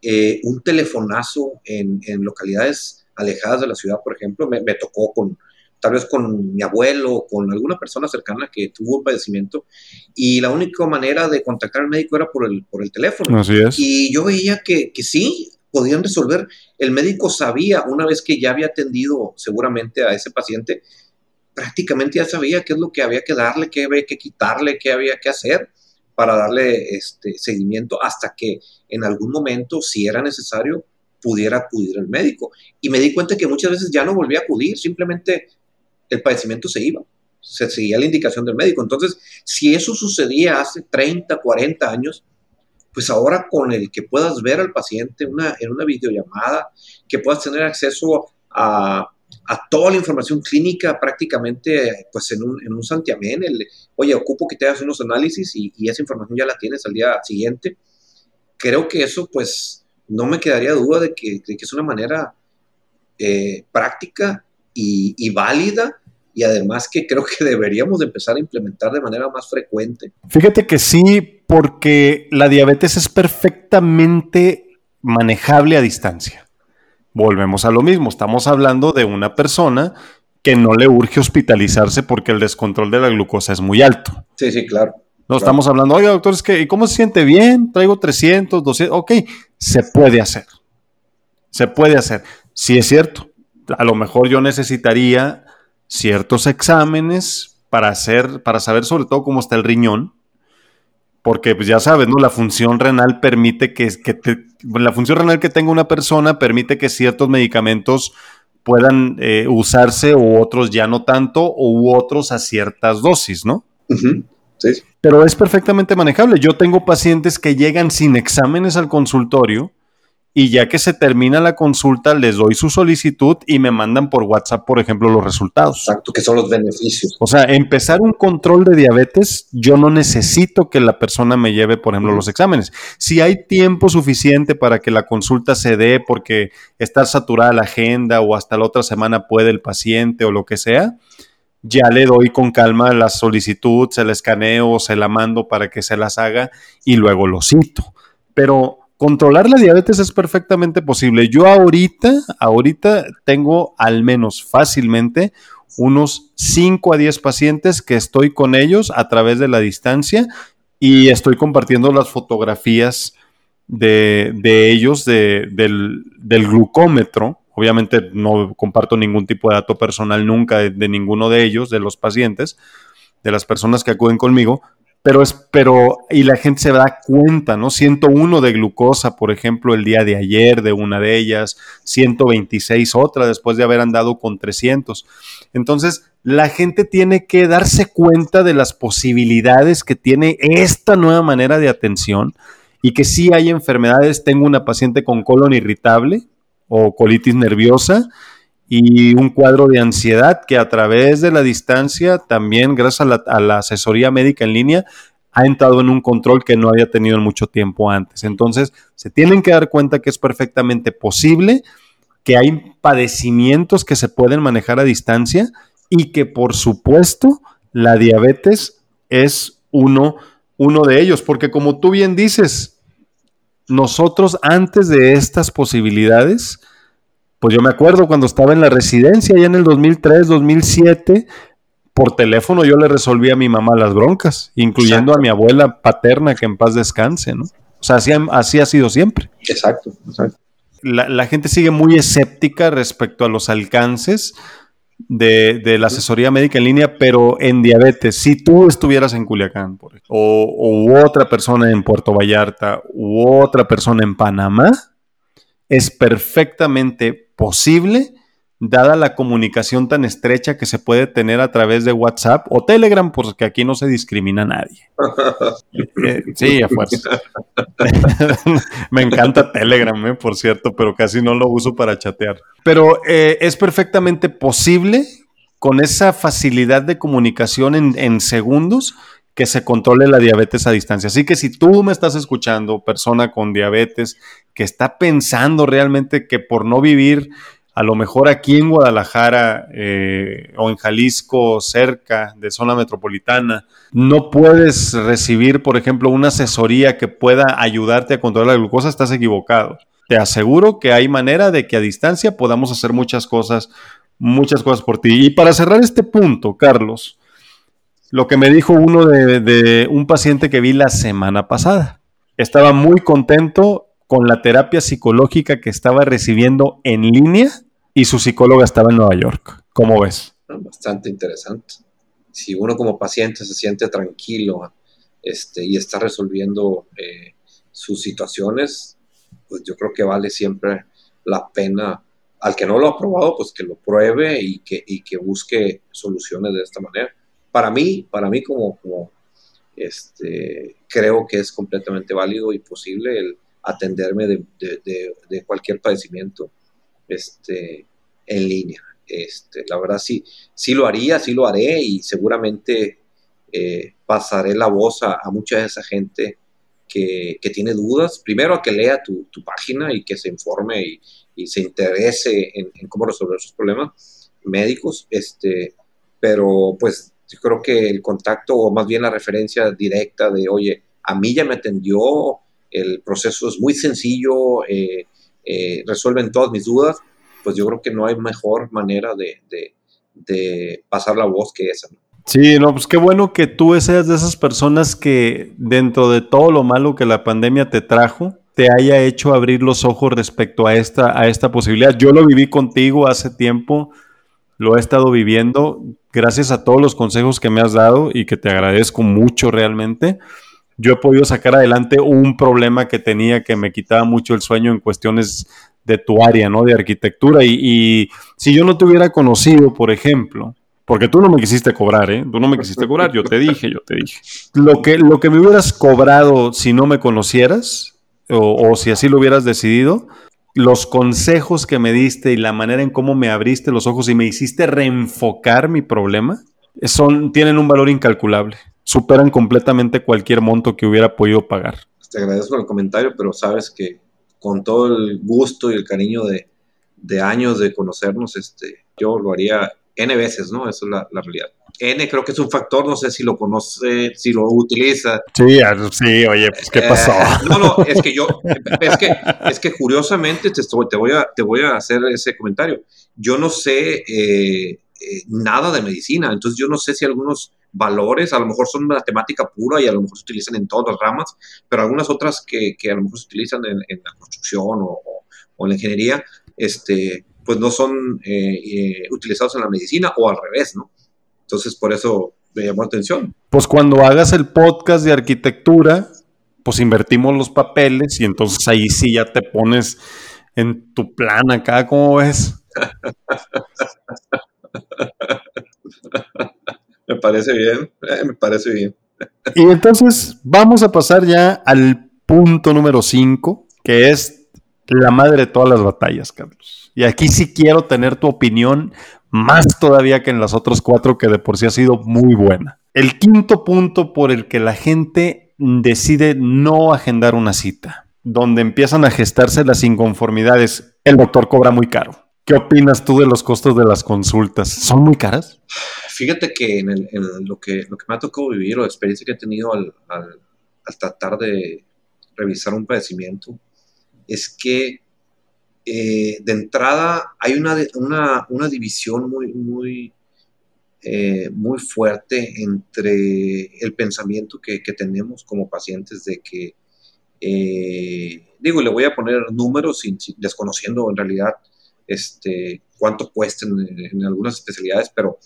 eh, un telefonazo en, en, localidades alejadas de la ciudad, por ejemplo, me, me tocó con, tal vez con mi abuelo o con alguna persona cercana que tuvo un padecimiento y la única manera de contactar al médico era por el, por el teléfono. Así es. Y yo veía que, que sí, podían resolver. El médico sabía, una vez que ya había atendido seguramente a ese paciente, prácticamente ya sabía qué es lo que había que darle, qué había que quitarle, qué había que hacer para darle este seguimiento hasta que en algún momento, si era necesario, pudiera acudir al médico. Y me di cuenta que muchas veces ya no volvía a acudir, simplemente el padecimiento se iba, se seguía la indicación del médico. Entonces, si eso sucedía hace 30, 40 años, pues ahora con el que puedas ver al paciente una, en una videollamada, que puedas tener acceso a, a toda la información clínica prácticamente pues en un, en un santiamén, oye, ocupo que te hagas unos análisis y, y, esa información ya la tienes al día siguiente. Creo que eso pues no me quedaría duda de que, de que es una manera eh, práctica y, y, válida y además que creo que deberíamos de empezar a implementar de manera más frecuente. Fíjate que sí, porque la diabetes es perfectamente manejable a distancia. Volvemos a lo mismo, estamos hablando de una persona que no le urge hospitalizarse porque el descontrol de la glucosa es muy alto. Sí, sí, claro. No claro. estamos hablando, oiga, doctor, es que, ¿cómo se siente bien? Traigo 300, 200, ok, se puede hacer. Se puede hacer. Sí es cierto, a lo mejor yo necesitaría ciertos exámenes para hacer, para saber sobre todo cómo está el riñón, porque pues ya sabes, ¿no? La función renal permite que, que te, la función renal que tenga una persona permite que ciertos medicamentos puedan eh, usarse u otros ya no tanto u otros a ciertas dosis, ¿no? Uh -huh. sí. Pero es perfectamente manejable. Yo tengo pacientes que llegan sin exámenes al consultorio y ya que se termina la consulta les doy su solicitud y me mandan por WhatsApp, por ejemplo, los resultados. Exacto, que son los beneficios. O sea, empezar un control de diabetes, yo no necesito que la persona me lleve, por ejemplo, los exámenes. Si hay tiempo suficiente para que la consulta se dé porque está saturada la agenda o hasta la otra semana puede el paciente o lo que sea, ya le doy con calma la solicitud, se la escaneo, se la mando para que se las haga y luego lo cito. Pero controlar la diabetes es perfectamente posible. Yo ahorita, ahorita tengo al menos fácilmente unos 5 a 10 pacientes que estoy con ellos a través de la distancia y estoy compartiendo las fotografías de, ellos de, del, glucómetro. Obviamente no comparto ningún tipo de dato personal nunca de ninguno de ellos, de los pacientes, de las personas que acuden conmigo, pero es, pero, y la gente se da cuenta, ¿no? 101 de glucosa, por ejemplo, el día de ayer de una de ellas, 126 otra después de haber andado con 300. Entonces, la gente tiene que darse cuenta de las posibilidades que tiene esta nueva manera de atención y que sí hay enfermedades. Tengo una paciente con colon irritable o colitis nerviosa y un cuadro de ansiedad que a través de la distancia, también gracias a la, asesoría médica en línea, ha entrado en un control que no había tenido en mucho tiempo antes. Entonces, se tienen que dar cuenta que es perfectamente posible, que hay padecimientos que se pueden manejar a distancia y que, por supuesto, la diabetes es uno, uno de ellos, porque como tú bien dices, nosotros antes de estas posibilidades, pues yo me acuerdo cuando estaba en la residencia, ya en el 2003, 2007, por teléfono yo le resolví a mi mamá las broncas, incluyendo exacto. a mi abuela paterna, que en paz descanse, ¿no? O sea, así, así ha sido siempre. Exacto, exacto. La, la, gente sigue muy escéptica respecto a los alcances de, de, la asesoría médica en línea, pero en diabetes, si tú estuvieras en Culiacán, por ejemplo, o, o otra persona en Puerto Vallarta, u otra persona en Panamá, es perfectamente posible dada la comunicación tan estrecha que se puede tener a través de WhatsApp o Telegram, porque aquí no se discrimina a nadie. Eh, sí, a fuerza. Me encanta Telegram, eh, por cierto, pero casi no lo uso para chatear. Pero eh, es perfectamente posible con esa facilidad de comunicación en segundos que se controle la diabetes a distancia. Así que si tú me estás escuchando, persona con diabetes, que está pensando realmente que por no vivir a lo mejor aquí en Guadalajara eh, o en Jalisco, cerca de zona metropolitana, no puedes recibir, por ejemplo, una asesoría que pueda ayudarte a controlar la glucosa, estás equivocado. Te aseguro que hay manera de que a distancia podamos hacer muchas cosas, muchas cosas por ti. Y para cerrar este punto, Carlos, lo que me dijo uno de, un paciente que vi la semana pasada. Estaba muy contento con la terapia psicológica que estaba recibiendo en línea y su psicóloga estaba en Nueva York. ¿Cómo ves? Bastante interesante. Si uno como paciente se siente tranquilo este, y está resolviendo eh, sus situaciones, pues yo creo que vale siempre la pena al que no lo ha probado, pues que lo pruebe y que busque soluciones de esta manera para mí, para mí como, este, creo que es completamente válido y posible el atenderme de, cualquier padecimiento este, en línea. Este, la verdad sí, sí lo haría, sí lo haré y seguramente eh, pasaré la voz a, mucha de esa gente que, tiene dudas. Primero a que lea tu, página y que se informe y, se interese en, en, cómo resolver sus problemas médicos. Este, pero pues yo creo que el contacto o más bien la referencia directa de, oye, a mí ya me atendió, el proceso es muy sencillo, eh, eh, resuelven todas mis dudas, pues yo creo que no hay mejor manera de, pasar la voz que esa. Sí, no, pues qué bueno que tú seas de esas personas que dentro de todo lo malo que la pandemia te trajo, te haya hecho abrir los ojos respecto a esta, a esta posibilidad. Yo lo viví contigo hace tiempo, lo he estado viviendo gracias a todos los consejos que me has dado y que te agradezco mucho realmente. Yo he podido sacar adelante un problema que tenía que me quitaba mucho el sueño en cuestiones de tu área, ¿no? De arquitectura. Y, si yo no te hubiera conocido, por ejemplo, porque tú no me quisiste cobrar, ¿eh? Tú no me quisiste cobrar, yo te dije, yo te dije. Lo que, lo que me hubieras cobrado si no me conocieras, o, o si así lo hubieras decidido, los consejos que me diste y la manera en cómo me abriste los ojos y me hiciste reenfocar mi problema, son, tienen un valor incalculable. Superan completamente cualquier monto que hubiera podido pagar. Te agradezco el comentario, pero sabes que con todo el gusto y el cariño de, de años de conocernos, este, yo lo haría N veces, ¿no? Esa es la, la realidad. N creo que es un factor, no sé si lo conoce, si lo utiliza. Sí, sí, oye, pues ¿qué pasó? Eh, no, no, es que yo, es que, es que curiosamente te, estoy, te, voy a, te voy a hacer ese comentario. Yo no sé eh, eh, nada de medicina, entonces yo no sé si algunos valores, a lo mejor son matemática pura y a lo mejor se utilizan en todas las ramas, pero algunas otras que, que a lo mejor se utilizan en, la construcción o, o, en la ingeniería, este, pues no son utilizados en la medicina o al revés, ¿no? Entonces, por eso me llamó la atención. Pues cuando hagas el podcast de arquitectura, pues invertimos los papeles y entonces ahí sí ya te pones en tu plan acá, ¿cómo ves? me parece bien, eh, me parece bien. y entonces vamos a pasar ya al punto número 5, que es la madre de todas las batallas, Carlos. Y aquí sí quiero tener tu opinión más todavía que en las otras cuatro que de por sí ha sido muy buena. El quinto punto por el que la gente decide no agendar una cita, donde empiezan a gestarse las inconformidades, el doctor cobra muy caro. ¿Qué opinas tú de los costos de las consultas? ¿Son muy caras? Fíjate que en, lo, que me ha tocado vivir o la experiencia que he tenido al tratar de revisar un padecimiento es que eh, de entrada hay una, una, división muy, muy, eh, muy fuerte entre el pensamiento que, tenemos como pacientes de que, eh, digo, le voy a poner números sin, desconociendo en realidad este, cuánto cuestan en, algunas especialidades, pero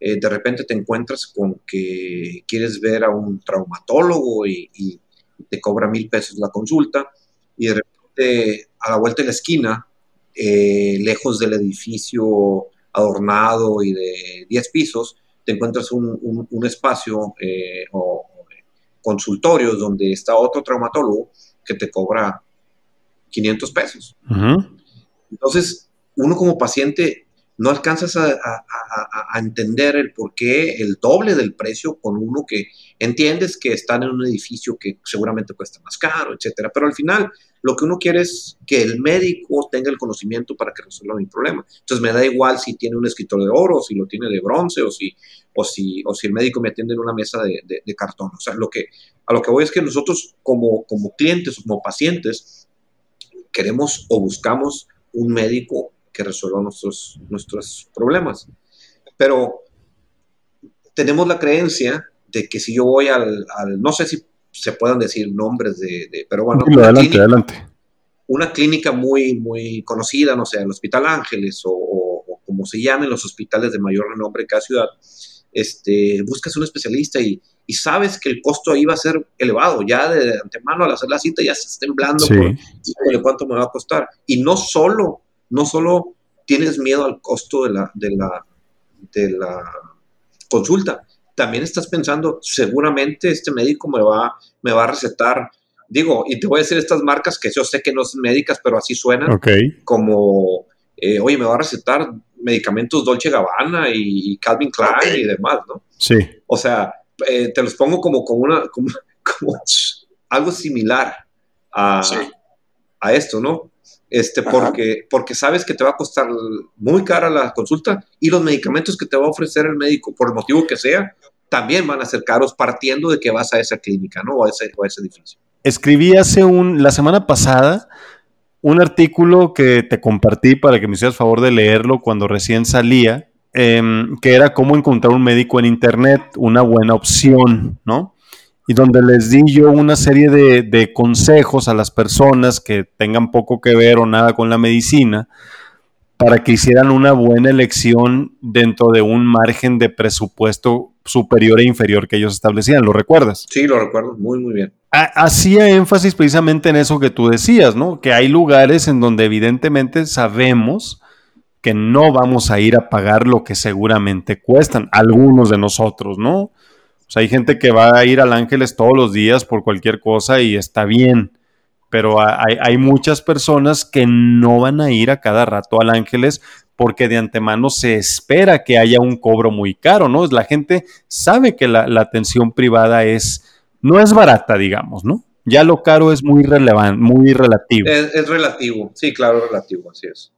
de repente te encuentras con que quieres ver a un traumatólogo y, y te cobra mil pesos la consulta y de repente a la vuelta de la esquina eh, lejos del edificio adornado y de 10 pisos, te encuentras un, espacio eh, o consultorios donde está otro traumatólogo que te cobra 500 pesos. Entonces, uno como paciente no alcanzas a, entender el por qué el doble del precio con uno que entiendes que están en un edificio que seguramente cuesta más caro, etcétera. Pero al final, lo que uno quiere es que el médico tenga el conocimiento para que resuelva mi problema. Entonces, me da igual si tiene un escritorio de oro, si lo tiene de bronce, o si, o si, o si el médico me atiende en una mesa de, cartón. O sea, lo que, a lo que voy es que nosotros, como, como clientes, como pacientes, queremos o buscamos un médico que resuelva nuestros, nuestros problemas. Pero tenemos la creencia de que si yo voy al, no sé si se puedan decir nombres de, pero bueno, adelante, clínica, adelante. Una clínica muy, muy conocida, no sé, el Hospital Ángeles o, como se llamen los hospitales de mayor renombre en cada ciudad, este, buscas un especialista y, y, sabes que el costo ahí va a ser elevado. Ya de antemano al hacer la cita ya estás temblando por cuánto me va a costar. Y no solo no solo tienes miedo al costo de la, de la, de la consulta, también estás pensando, seguramente este médico me va, me va a recetar, digo, y te voy a decir estas marcas que yo sé que no son médicas, pero así suenan, como, eh, oye, me va a recetar medicamentos Dolce Gabbana y Calvin Klein y demás, ¿no? Sí. O sea, eh, te los pongo como, como, una, como, algo similar a, a esto, ¿no? Este, porque, porque sabes que te va a costar muy cara la consulta y los medicamentos que te va a ofrecer el médico, por el motivo que sea, también van a ser caros partiendo de que vas a esa clínica, ¿no? O a ese, o ese edificio. Escribí hace un, la semana pasada un artículo que te compartí para que me hicieras favor de leerlo cuando recién salía, em, que era cómo encontrar un médico en Internet, una buena opción, ¿no? Y donde les di yo una serie de, consejos a las personas que tengan poco que ver o nada con la medicina para que hicieran una buena elección dentro de un margen de presupuesto superior e inferior que ellos establecían. ¿Lo recuerdas? Sí, lo recuerdo muy, muy bien. Hacía énfasis precisamente en eso que tú decías, ¿no? Que hay lugares en donde evidentemente sabemos que no vamos a ir a pagar lo que seguramente cuestan algunos de nosotros, ¿no? O sea, hay gente que va a ir al Ángeles todos los días por cualquier cosa y está bien, pero hay, muchas personas que no van a ir a cada rato al Ángeles porque de antemano se espera que haya un cobro muy caro, ¿no? La gente sabe que la, atención privada es, no es barata, digamos, ¿no? Ya lo caro es muy relevante, muy relativo. es relativo, sí, claro, relativo, así es.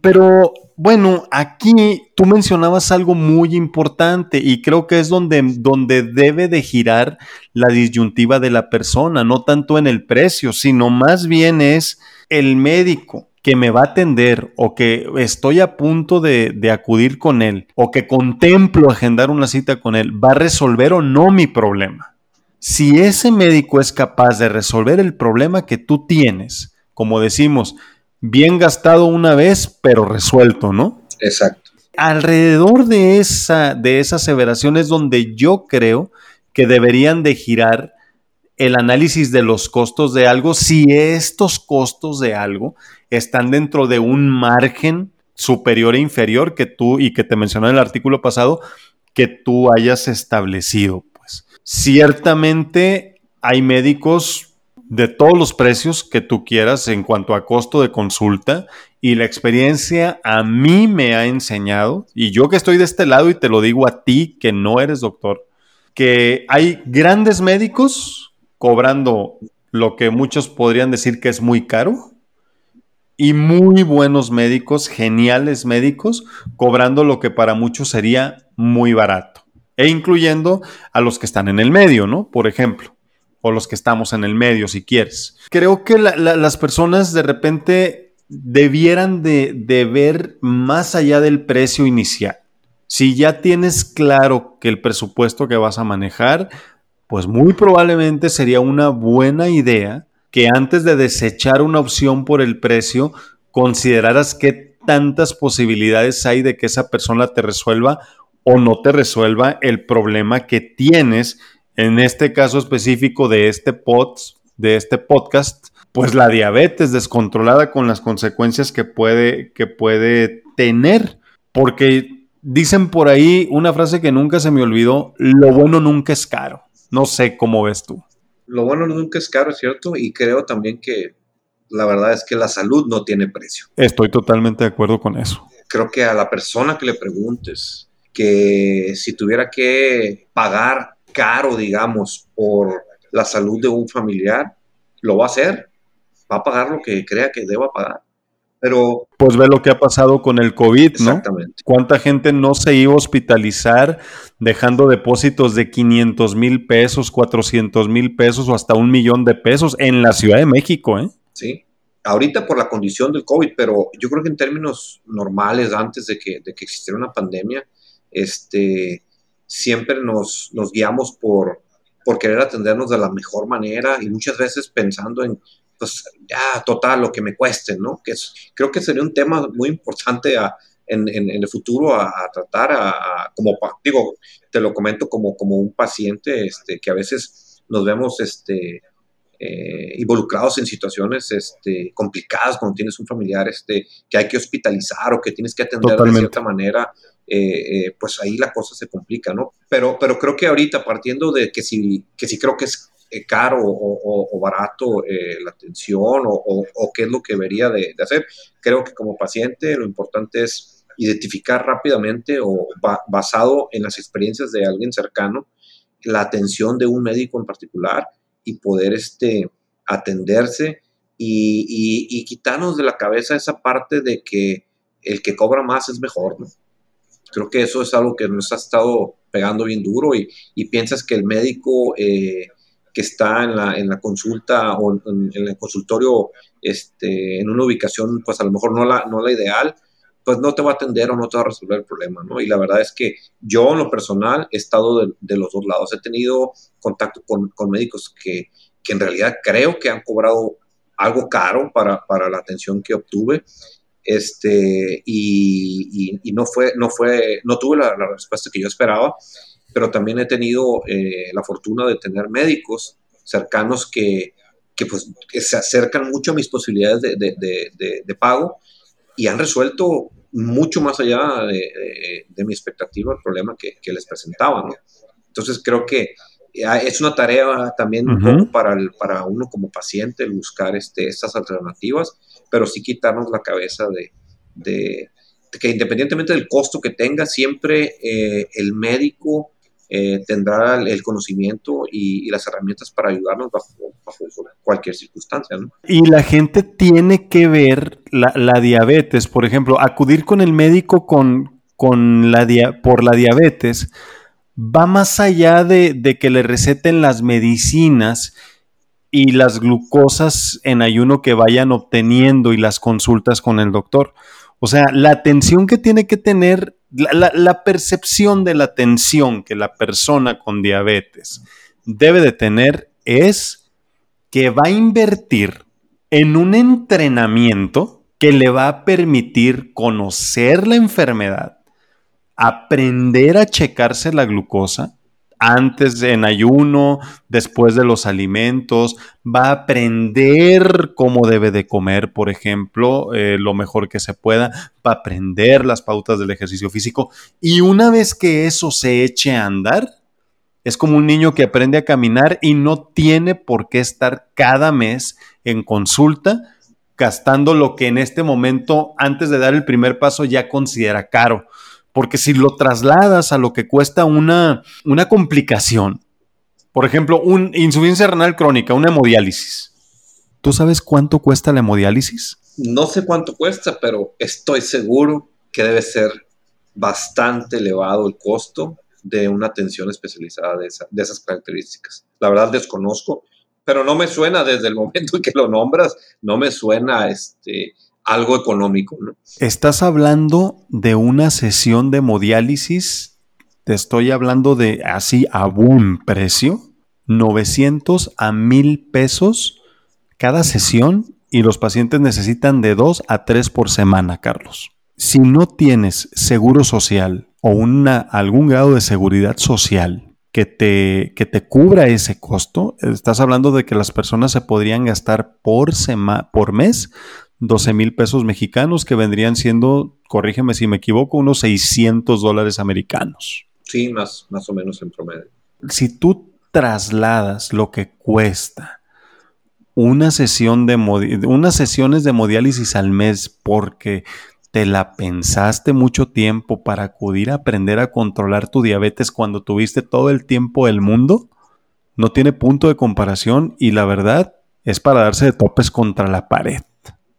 Pero bueno, aquí tú mencionabas algo muy importante y creo que es donde, donde debe de girar la disyuntiva de la persona, no tanto en el precio, sino más bien es el médico que me va a atender o que estoy a punto de, de, acudir con él o que contemplo agendar una cita con él, va a resolver o no mi problema. Si ese médico es capaz de resolver el problema que tú tienes, como decimos, bien gastado una vez, pero resuelto, ¿no? Exacto. Alrededor de esa, de esa aseveración es donde yo creo que deberían de girar el análisis de los costos de algo, si estos costos de algo están dentro de un margen superior e inferior que tú, y que te mencioné en el artículo pasado, que tú hayas establecido. Pues ciertamente hay médicos de todos los precios que tú quieras en cuanto a costo de consulta y la experiencia a mí me ha enseñado, y yo que estoy de este lado y te lo digo a ti que no eres doctor, que hay grandes médicos cobrando lo que muchos podrían decir que es muy caro y muy buenos médicos, geniales médicos, cobrando lo que para muchos sería muy barato, e incluyendo a los que están en el medio, ¿no? Por ejemplo o los que estamos en el medio, si quieres. Creo que las personas de repente debieran de, de ver más allá del precio inicial. Si ya tienes claro que el presupuesto que vas a manejar, pues muy probablemente sería una buena idea que antes de desechar una opción por el precio, consideraras qué tantas posibilidades hay de que esa persona te resuelva o no te resuelva el problema que tienes en este caso específico de este, pod, de este podcast, pues la diabetes descontrolada con las consecuencias que puede, que puede tener. Porque dicen por ahí una frase que nunca se me olvidó, lo bueno nunca es caro. No sé cómo ves tú. Lo bueno nunca es caro, cierto, y creo también que la verdad es que la salud no tiene precio. Estoy totalmente de acuerdo con eso. Creo que a la persona que le preguntes que si tuviera que pagar caro, digamos, por la salud de un familiar, lo va a hacer. Va a pagar lo que crea que deba pagar. Pero. Pues ve lo que ha pasado con el COVID, ¿no? Exactamente. ¿Cuánta gente no se iba a hospitalizar dejando depósitos de 500 mil pesos, 400 mil pesos o hasta un millón de pesos en la Ciudad de México, ¿eh? Sí. Ahorita por la condición del COVID, pero yo creo que en términos normales, antes de que, de que existiera una pandemia, este, siempre nos, nos guiamos por, por querer atendernos de la mejor manera y muchas veces pensando en, pues ya, total, lo que me cueste, ¿no? Que es, creo que sería un tema muy importante en, en, el futuro a, tratar, a, como, digo, te lo comento como, como un paciente este, que a veces nos vemos este, eh, involucrados en situaciones este, complicadas cuando tienes un familiar este, que hay que hospitalizar o que tienes que atender de cierta manera eh, eh, pues ahí la cosa se complica, ¿no? Pero, pero creo que ahorita, partiendo de que si, que si creo que es eh, caro o, barato la atención o, qué es lo que debería de, hacer, creo que como paciente lo importante es identificar rápidamente o basado en las experiencias de alguien cercano la atención de un médico en particular y poder este, atenderse y, y quitarnos de la cabeza esa parte de que el que cobra más es mejor, ¿no? Creo que eso es algo que nos ha estado pegando bien duro y, piensas que el médico eh, que está en la, en la consulta o en, el consultorio este, en una ubicación, pues a lo mejor no la, no la ideal, pues no te va a atender o no te va a resolver el problema, ¿no? Y la verdad es que yo en lo personal he estado de, los dos lados. He tenido contacto con, con médicos que, que, en realidad creo que han cobrado algo caro para, para la atención que obtuve este, y, no fue, no fue, no tuve la, respuesta que yo esperaba, pero también he tenido eh, la fortuna de tener médicos cercanos que, que, pues, se acercan mucho a mis posibilidades de, pago y han resuelto mucho más allá de, mi expectativa el problema que, les presentaba, Entonces creo que es una tarea también para, el, para uno como paciente el buscar este, estas alternativas pero sí quitarnos la cabeza de, que independientemente del costo que tenga, siempre eh, el médico eh, tendrá el conocimiento y, las herramientas para ayudarnos bajo, cualquier circunstancia. Y la gente tiene que ver la, diabetes, por ejemplo, acudir con el médico con, con la por la diabetes va más allá de que le receten las medicinas y las glucosas en ayuno que vayan obteniendo y las consultas con el doctor. O sea, la atención que tiene que tener, la, percepción de la atención que la persona con diabetes debe de tener es que va a invertir en un entrenamiento que le va a permitir conocer la enfermedad, aprender a checarse la glucosa, antes en ayuno, después de los alimentos, va a aprender cómo debe de comer, por ejemplo, eh, lo mejor que se pueda, va a aprender las pautas del ejercicio físico y una vez que eso se eche a andar, es como un niño que aprende a caminar y no tiene por qué estar cada mes en consulta gastando lo que en este momento, antes de dar el primer paso, ya considera caro. Porque si lo trasladas a lo que cuesta una, una complicación, por ejemplo, una insuficiencia renal crónica, una hemodiálisis. ¿Tú sabes cuánto cuesta la hemodiálisis? No sé cuánto cuesta, pero estoy seguro que debe ser bastante elevado el costo de una atención especializada de, de esas características. La verdad desconozco, pero no me suena desde el momento en que lo nombras, no me suena este, algo económico. ¿no? Estás hablando de una sesión de hemodiálisis, te estoy hablando de así a buen precio, 900 a 1000 pesos cada sesión y los pacientes necesitan de 2 a 3 por semana, Carlos. Si no tienes seguro social o una, algún grado de seguridad social que te, que te cubra ese costo. Estás hablando de que las personas se podrían gastar por, por mes 12 mil pesos mexicanos, que vendrían siendo, corrígeme si me equivoco, unos 600 dólares americanos. Sí, más, más o menos en promedio. Si tú trasladas lo que cuesta una sesión de unas sesiones de hemodiálisis al mes porque te la pensaste mucho tiempo para acudir a aprender a controlar tu diabetes cuando tuviste todo el tiempo del mundo, no tiene punto de comparación y la verdad es para darse de topes contra la pared.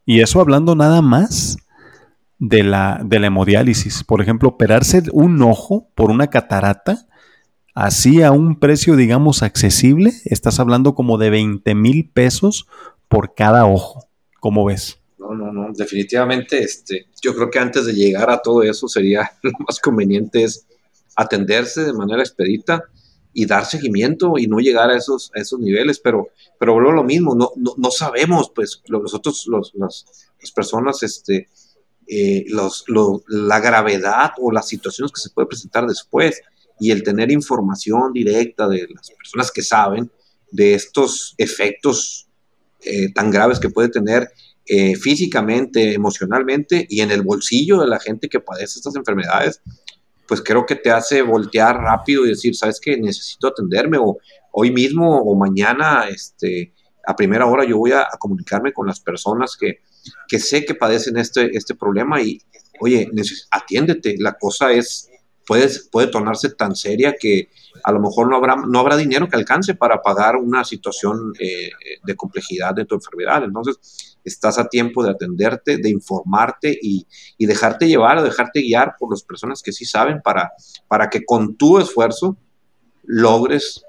Y eso hablando nada más de la, de la hemodiálisis. Por ejemplo, operarse un ojo por una catarata, así a un precio, digamos, accesible, estás hablando como de 20 mil pesos por cada ojo. ¿Cómo ves? No, no, no, definitivamente, este, yo creo que antes de llegar a todo eso sería lo más conveniente es atenderse de manera expedita y dar seguimiento y no llegar a esos, esos niveles, pero, pero vuelvo lo mismo, no, no, sabemos, pues nosotros, los, las, personas, este, eh, los, la gravedad o las situaciones que se puede presentar después y el tener información directa de las personas que saben de estos efectos eh, tan graves que puede tener eh, físicamente, emocionalmente y en el bolsillo de la gente que padece estas enfermedades, pues creo que te hace voltear rápido y decir, ¿sabes qué? Necesito atenderme o hoy mismo o mañana, este, a primera hora yo voy a, comunicarme con las personas que, que, sé que padecen este, este problema y, oye, atiéndete, la cosa es, puede, puede tornarse tan seria que a lo mejor no habrá, no habrá dinero que alcance para pagar una situación eh, de complejidad de tu enfermedad. Entonces, estás a tiempo de atenderte, de informarte y, dejarte llevar o dejarte guiar por las personas que sí saben para, para que con tu esfuerzo logres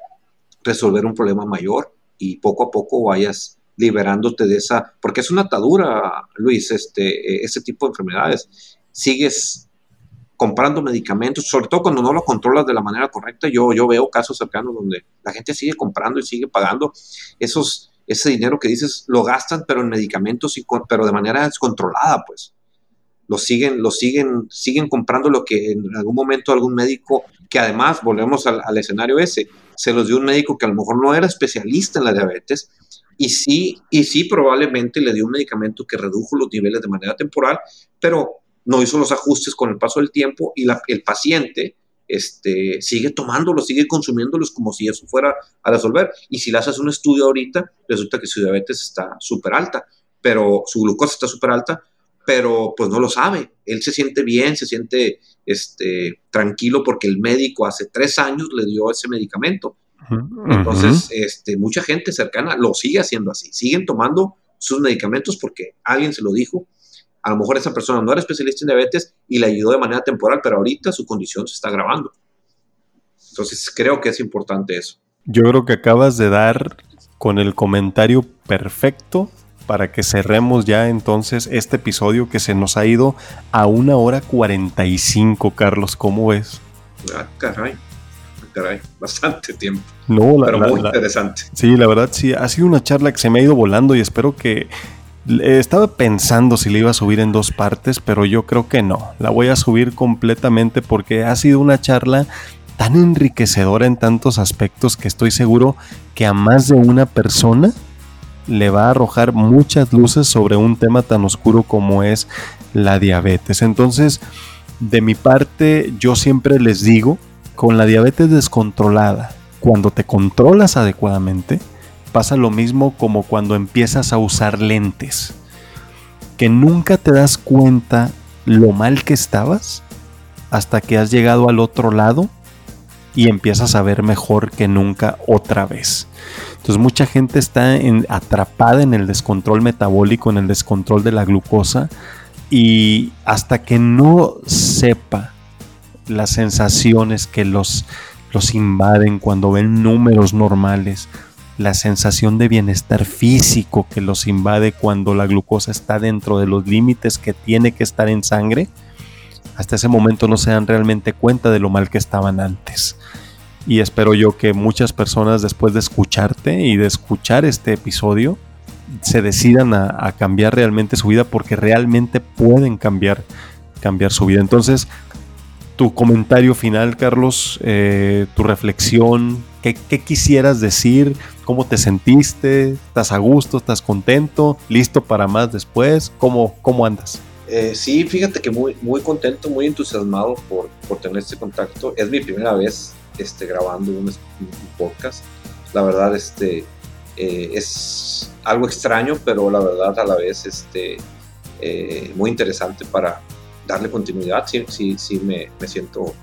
resolver un problema mayor y poco a poco vayas liberándote de esa, porque es una atadura, Luis, este, ese tipo de enfermedades. Sigues comprando medicamentos, sobre todo cuando no lo controlas de la manera correcta. Yo, yo veo casos cercanos donde la gente sigue comprando y sigue pagando esos, ese dinero que dices, lo gastan, pero en medicamentos, y, pero de manera descontrolada, pues. Lo siguen, lo siguen, siguen comprando lo que en algún momento algún médico, que además, volvemos al, al escenario ese, se los dio un médico que a lo mejor no era especialista en la diabetes, y sí, y sí probablemente le dio un medicamento que redujo los niveles de manera temporal, pero no hizo los ajustes con el paso del tiempo y el paciente este, sigue tomándolos, sigue consumiéndolos como si eso fuera a resolver. Y si le haces un estudio ahorita, resulta que su diabetes está súper alta, pero su glucosa está súper alta, pero pues no lo sabe. Él se siente bien, se siente este, tranquilo porque el médico hace tres años le dio ese medicamento. Entonces, este, mucha gente cercana lo sigue haciendo así, siguen tomando sus medicamentos porque alguien se lo dijo a lo mejor esa persona no era especialista en diabetes y le ayudó de manera temporal, pero ahorita su condición se está agravando. Entonces creo que es importante eso. Yo creo que acabas de dar con el comentario perfecto para que cerremos ya entonces este episodio que se nos ha ido a una hora 45, Carlos. ¿Cómo ves? Ah, caray. Ah, caray, bastante tiempo. No, pero muy interesante. Sí, la verdad sí, ha sido una charla que se me ha ido volando y espero que estaba pensando si la iba a subir en dos partes, pero yo creo que no. La voy a subir completamente porque ha sido una charla tan enriquecedora en tantos aspectos que estoy seguro que a más de una persona le va a arrojar muchas luces sobre un tema tan oscuro como es la diabetes. Entonces, de mi parte, yo siempre les digo, con la diabetes descontrolada, cuando te controlas adecuadamente, pasa lo mismo como cuando empiezas a usar lentes, que nunca te das cuenta lo mal que estabas hasta que has llegado al otro lado y empiezas a ver mejor que nunca otra vez. Entonces mucha gente está atrapada en el descontrol metabólico, en el descontrol de la glucosa y hasta que no sepa las sensaciones que los, los invaden cuando ven números normales, la sensación de bienestar físico que los invade cuando la glucosa está dentro de los límites que tiene que estar en sangre, hasta ese momento no se dan realmente cuenta de lo mal que estaban antes. Y espero yo que muchas personas después de escucharte y de escuchar este episodio se decidan a, cambiar realmente su vida porque realmente pueden cambiar, cambiar su vida. Entonces, tu comentario final, Carlos, eh, tu reflexión, ¿qué, quisieras decir, cómo te sentiste, estás a gusto, estás contento, listo para más después, cómo, cómo andas. Eh, sí, fíjate que muy, muy contento, muy entusiasmado por, por tener este contacto. Es mi primera vez este, grabando un, podcast. La verdad, este, eh, es algo extraño, pero la verdad a la vez este, muy interesante para, darle continuidad, sí, sí, sí me, me siento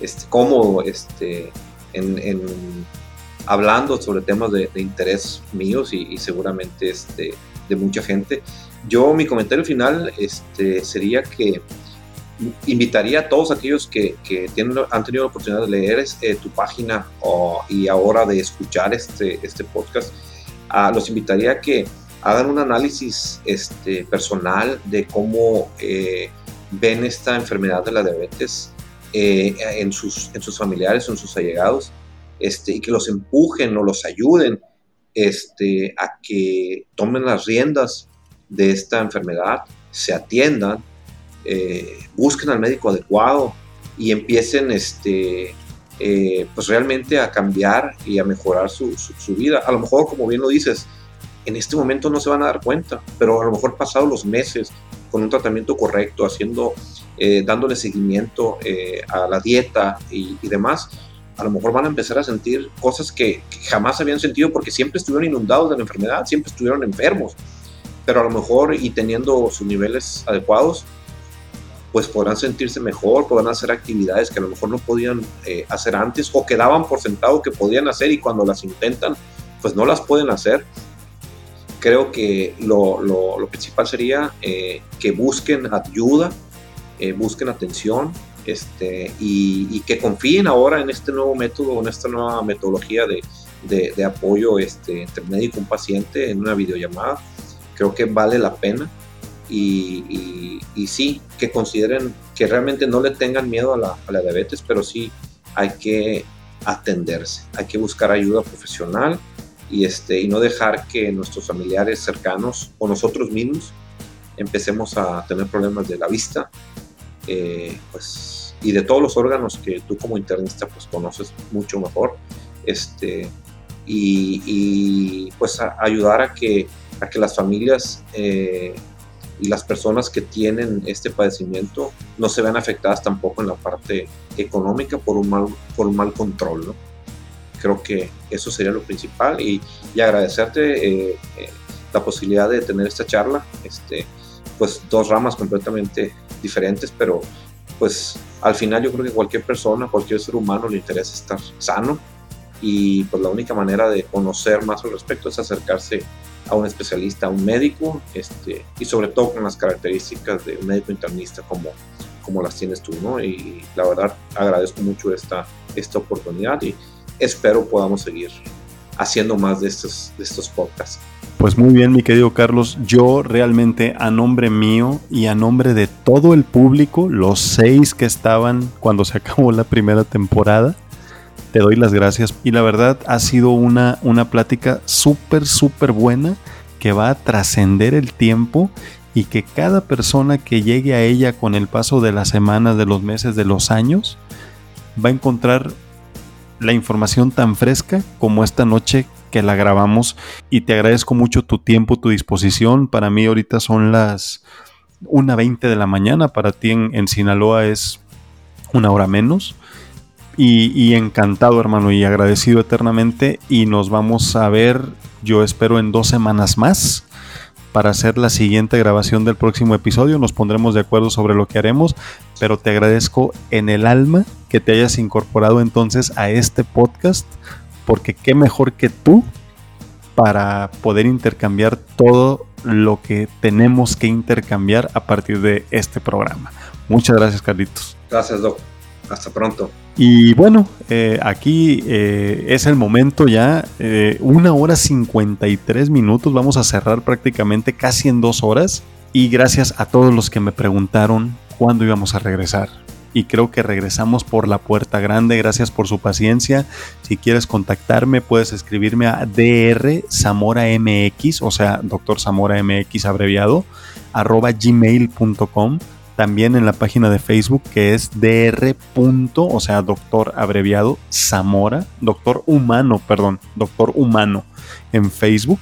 este, cómodo este, en, hablando sobre temas de, interés míos y, seguramente este, de mucha gente. Yo, mi comentario final este, sería que invitaría a todos aquellos que, que tienen, han tenido la oportunidad de leer eh, tu página y ahora de escuchar este, este podcast, los invitaría a que hagan un análisis este, personal de cómo eh, ven esta enfermedad de la diabetes eh, en, sus, en sus familiares en sus allegados este, y que los empujen o los ayuden este, a que tomen las riendas de esta enfermedad, se atiendan, eh, busquen al médico adecuado y empiecen este, eh, pues realmente a cambiar y a mejorar su, su, vida. A lo mejor, como bien lo dices, en este momento no se van a dar cuenta, pero a lo mejor pasados los meses, con un tratamiento correcto, haciendo, eh, dándole seguimiento eh, a la dieta y, demás, a lo mejor van a empezar a sentir cosas que, jamás habían sentido porque siempre estuvieron inundados de la enfermedad, siempre estuvieron enfermos, pero a lo mejor y teniendo sus niveles adecuados, pues podrán sentirse mejor, podrán hacer actividades que a lo mejor no podían eh, hacer antes o que daban por sentado que podían hacer y cuando las intentan, pues no las pueden hacer creo que lo, lo, principal sería eh, que busquen ayuda, eh, busquen atención este, y, que confíen ahora en este nuevo método, en esta nueva metodología de, de, apoyo este, entre médico y un paciente en una videollamada. Creo que vale la pena y, y, sí, que consideren que realmente no le tengan miedo a la, a la diabetes, pero sí hay que atenderse, hay que buscar ayuda profesional y, este, y no dejar que nuestros familiares cercanos o nosotros mismos empecemos a tener problemas de la vista eh, pues, y de todos los órganos que tú como internista pues conoces mucho mejor este, y, pues ayudar a que, a que las familias eh, y las personas que tienen este padecimiento no se vean afectadas tampoco en la parte económica por un mal, por un mal control. ¿no? Creo que eso sería lo principal y, agradecerte eh, eh, la posibilidad de tener esta charla, este, pues dos ramas completamente diferentes, pero pues al final yo creo que cualquier persona, cualquier ser humano le interesa estar sano y pues la única manera de conocer más al respecto es acercarse a un especialista, a un médico, este, y sobre todo con las características de un médico internista como, como las tienes tú, ¿no? Y la verdad agradezco mucho esta, esta oportunidad y espero podamos seguir haciendo más de estos, de estos podcasts. Pues muy bien, mi querido Carlos. Yo realmente a nombre mío y a nombre de todo el público, los seis que estaban cuando se acabó la primera temporada, te doy las gracias. Y la verdad ha sido una, una plática súper, súper buena que va a trascender el tiempo y que cada persona que llegue a ella con el paso de las semanas, de los meses, de los años, va a encontrar la información tan fresca como esta noche que la grabamos y te agradezco mucho tu tiempo, tu disposición. Para mí ahorita son las 1.20 de la mañana, para ti en, Sinaloa es una hora menos. Y, y, encantado hermano y agradecido eternamente y nos vamos a ver yo espero en dos semanas más para hacer la siguiente grabación del próximo episodio. Nos pondremos de acuerdo sobre lo que haremos, pero te agradezco en el alma que te hayas incorporado entonces a este podcast, porque qué mejor que tú para poder intercambiar todo lo que tenemos que intercambiar a partir de este programa. Muchas gracias, Carlitos. Gracias, Doc. Hasta pronto. Y bueno, eh, aquí eh, es el momento ya, eh, una hora 53 minutos, vamos a cerrar prácticamente casi en dos horas. Y gracias a todos los que me preguntaron cuándo íbamos a regresar. Y creo que regresamos por la puerta grande. Gracias por su paciencia. Si quieres contactarme, puedes escribirme a dr zamora mx, o sea, doctor zamora mx abreviado, arroba gmail.com también en la página de Facebook que es dr. o sea, doctor abreviado Zamora, doctor humano, perdón, doctor humano en Facebook.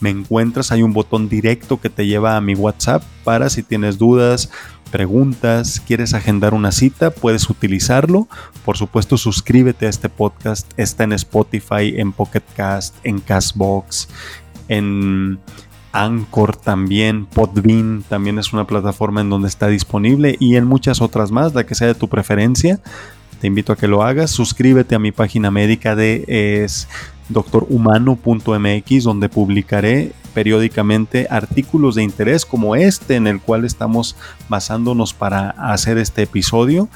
Me encuentras, hay un botón directo que te lleva a mi WhatsApp para si tienes dudas, preguntas, quieres agendar una cita, puedes utilizarlo. Por supuesto, suscríbete a este podcast. Está en Spotify, en Pocket Cast, en Castbox, en Anchor también, Podbean también es una plataforma en donde está disponible y en muchas otras más, la que sea de tu preferencia. Te invito a que lo hagas. Suscríbete a mi página médica de es doctorhumano.mx donde publicaré periódicamente artículos de interés como este en el cual estamos basándonos para hacer este episodio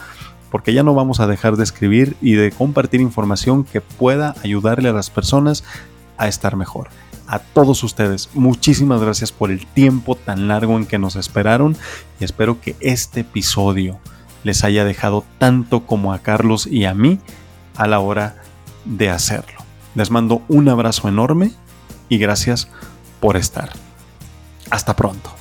porque ya no vamos a dejar de escribir y de compartir información que pueda ayudarle a las personas a estar mejor a todos ustedes. Muchísimas gracias por el tiempo tan largo en que nos esperaron y espero que este episodio les haya dejado tanto como a Carlos y a mí a la hora de hacerlo. Les mando un abrazo enorme y gracias por estar. Hasta pronto.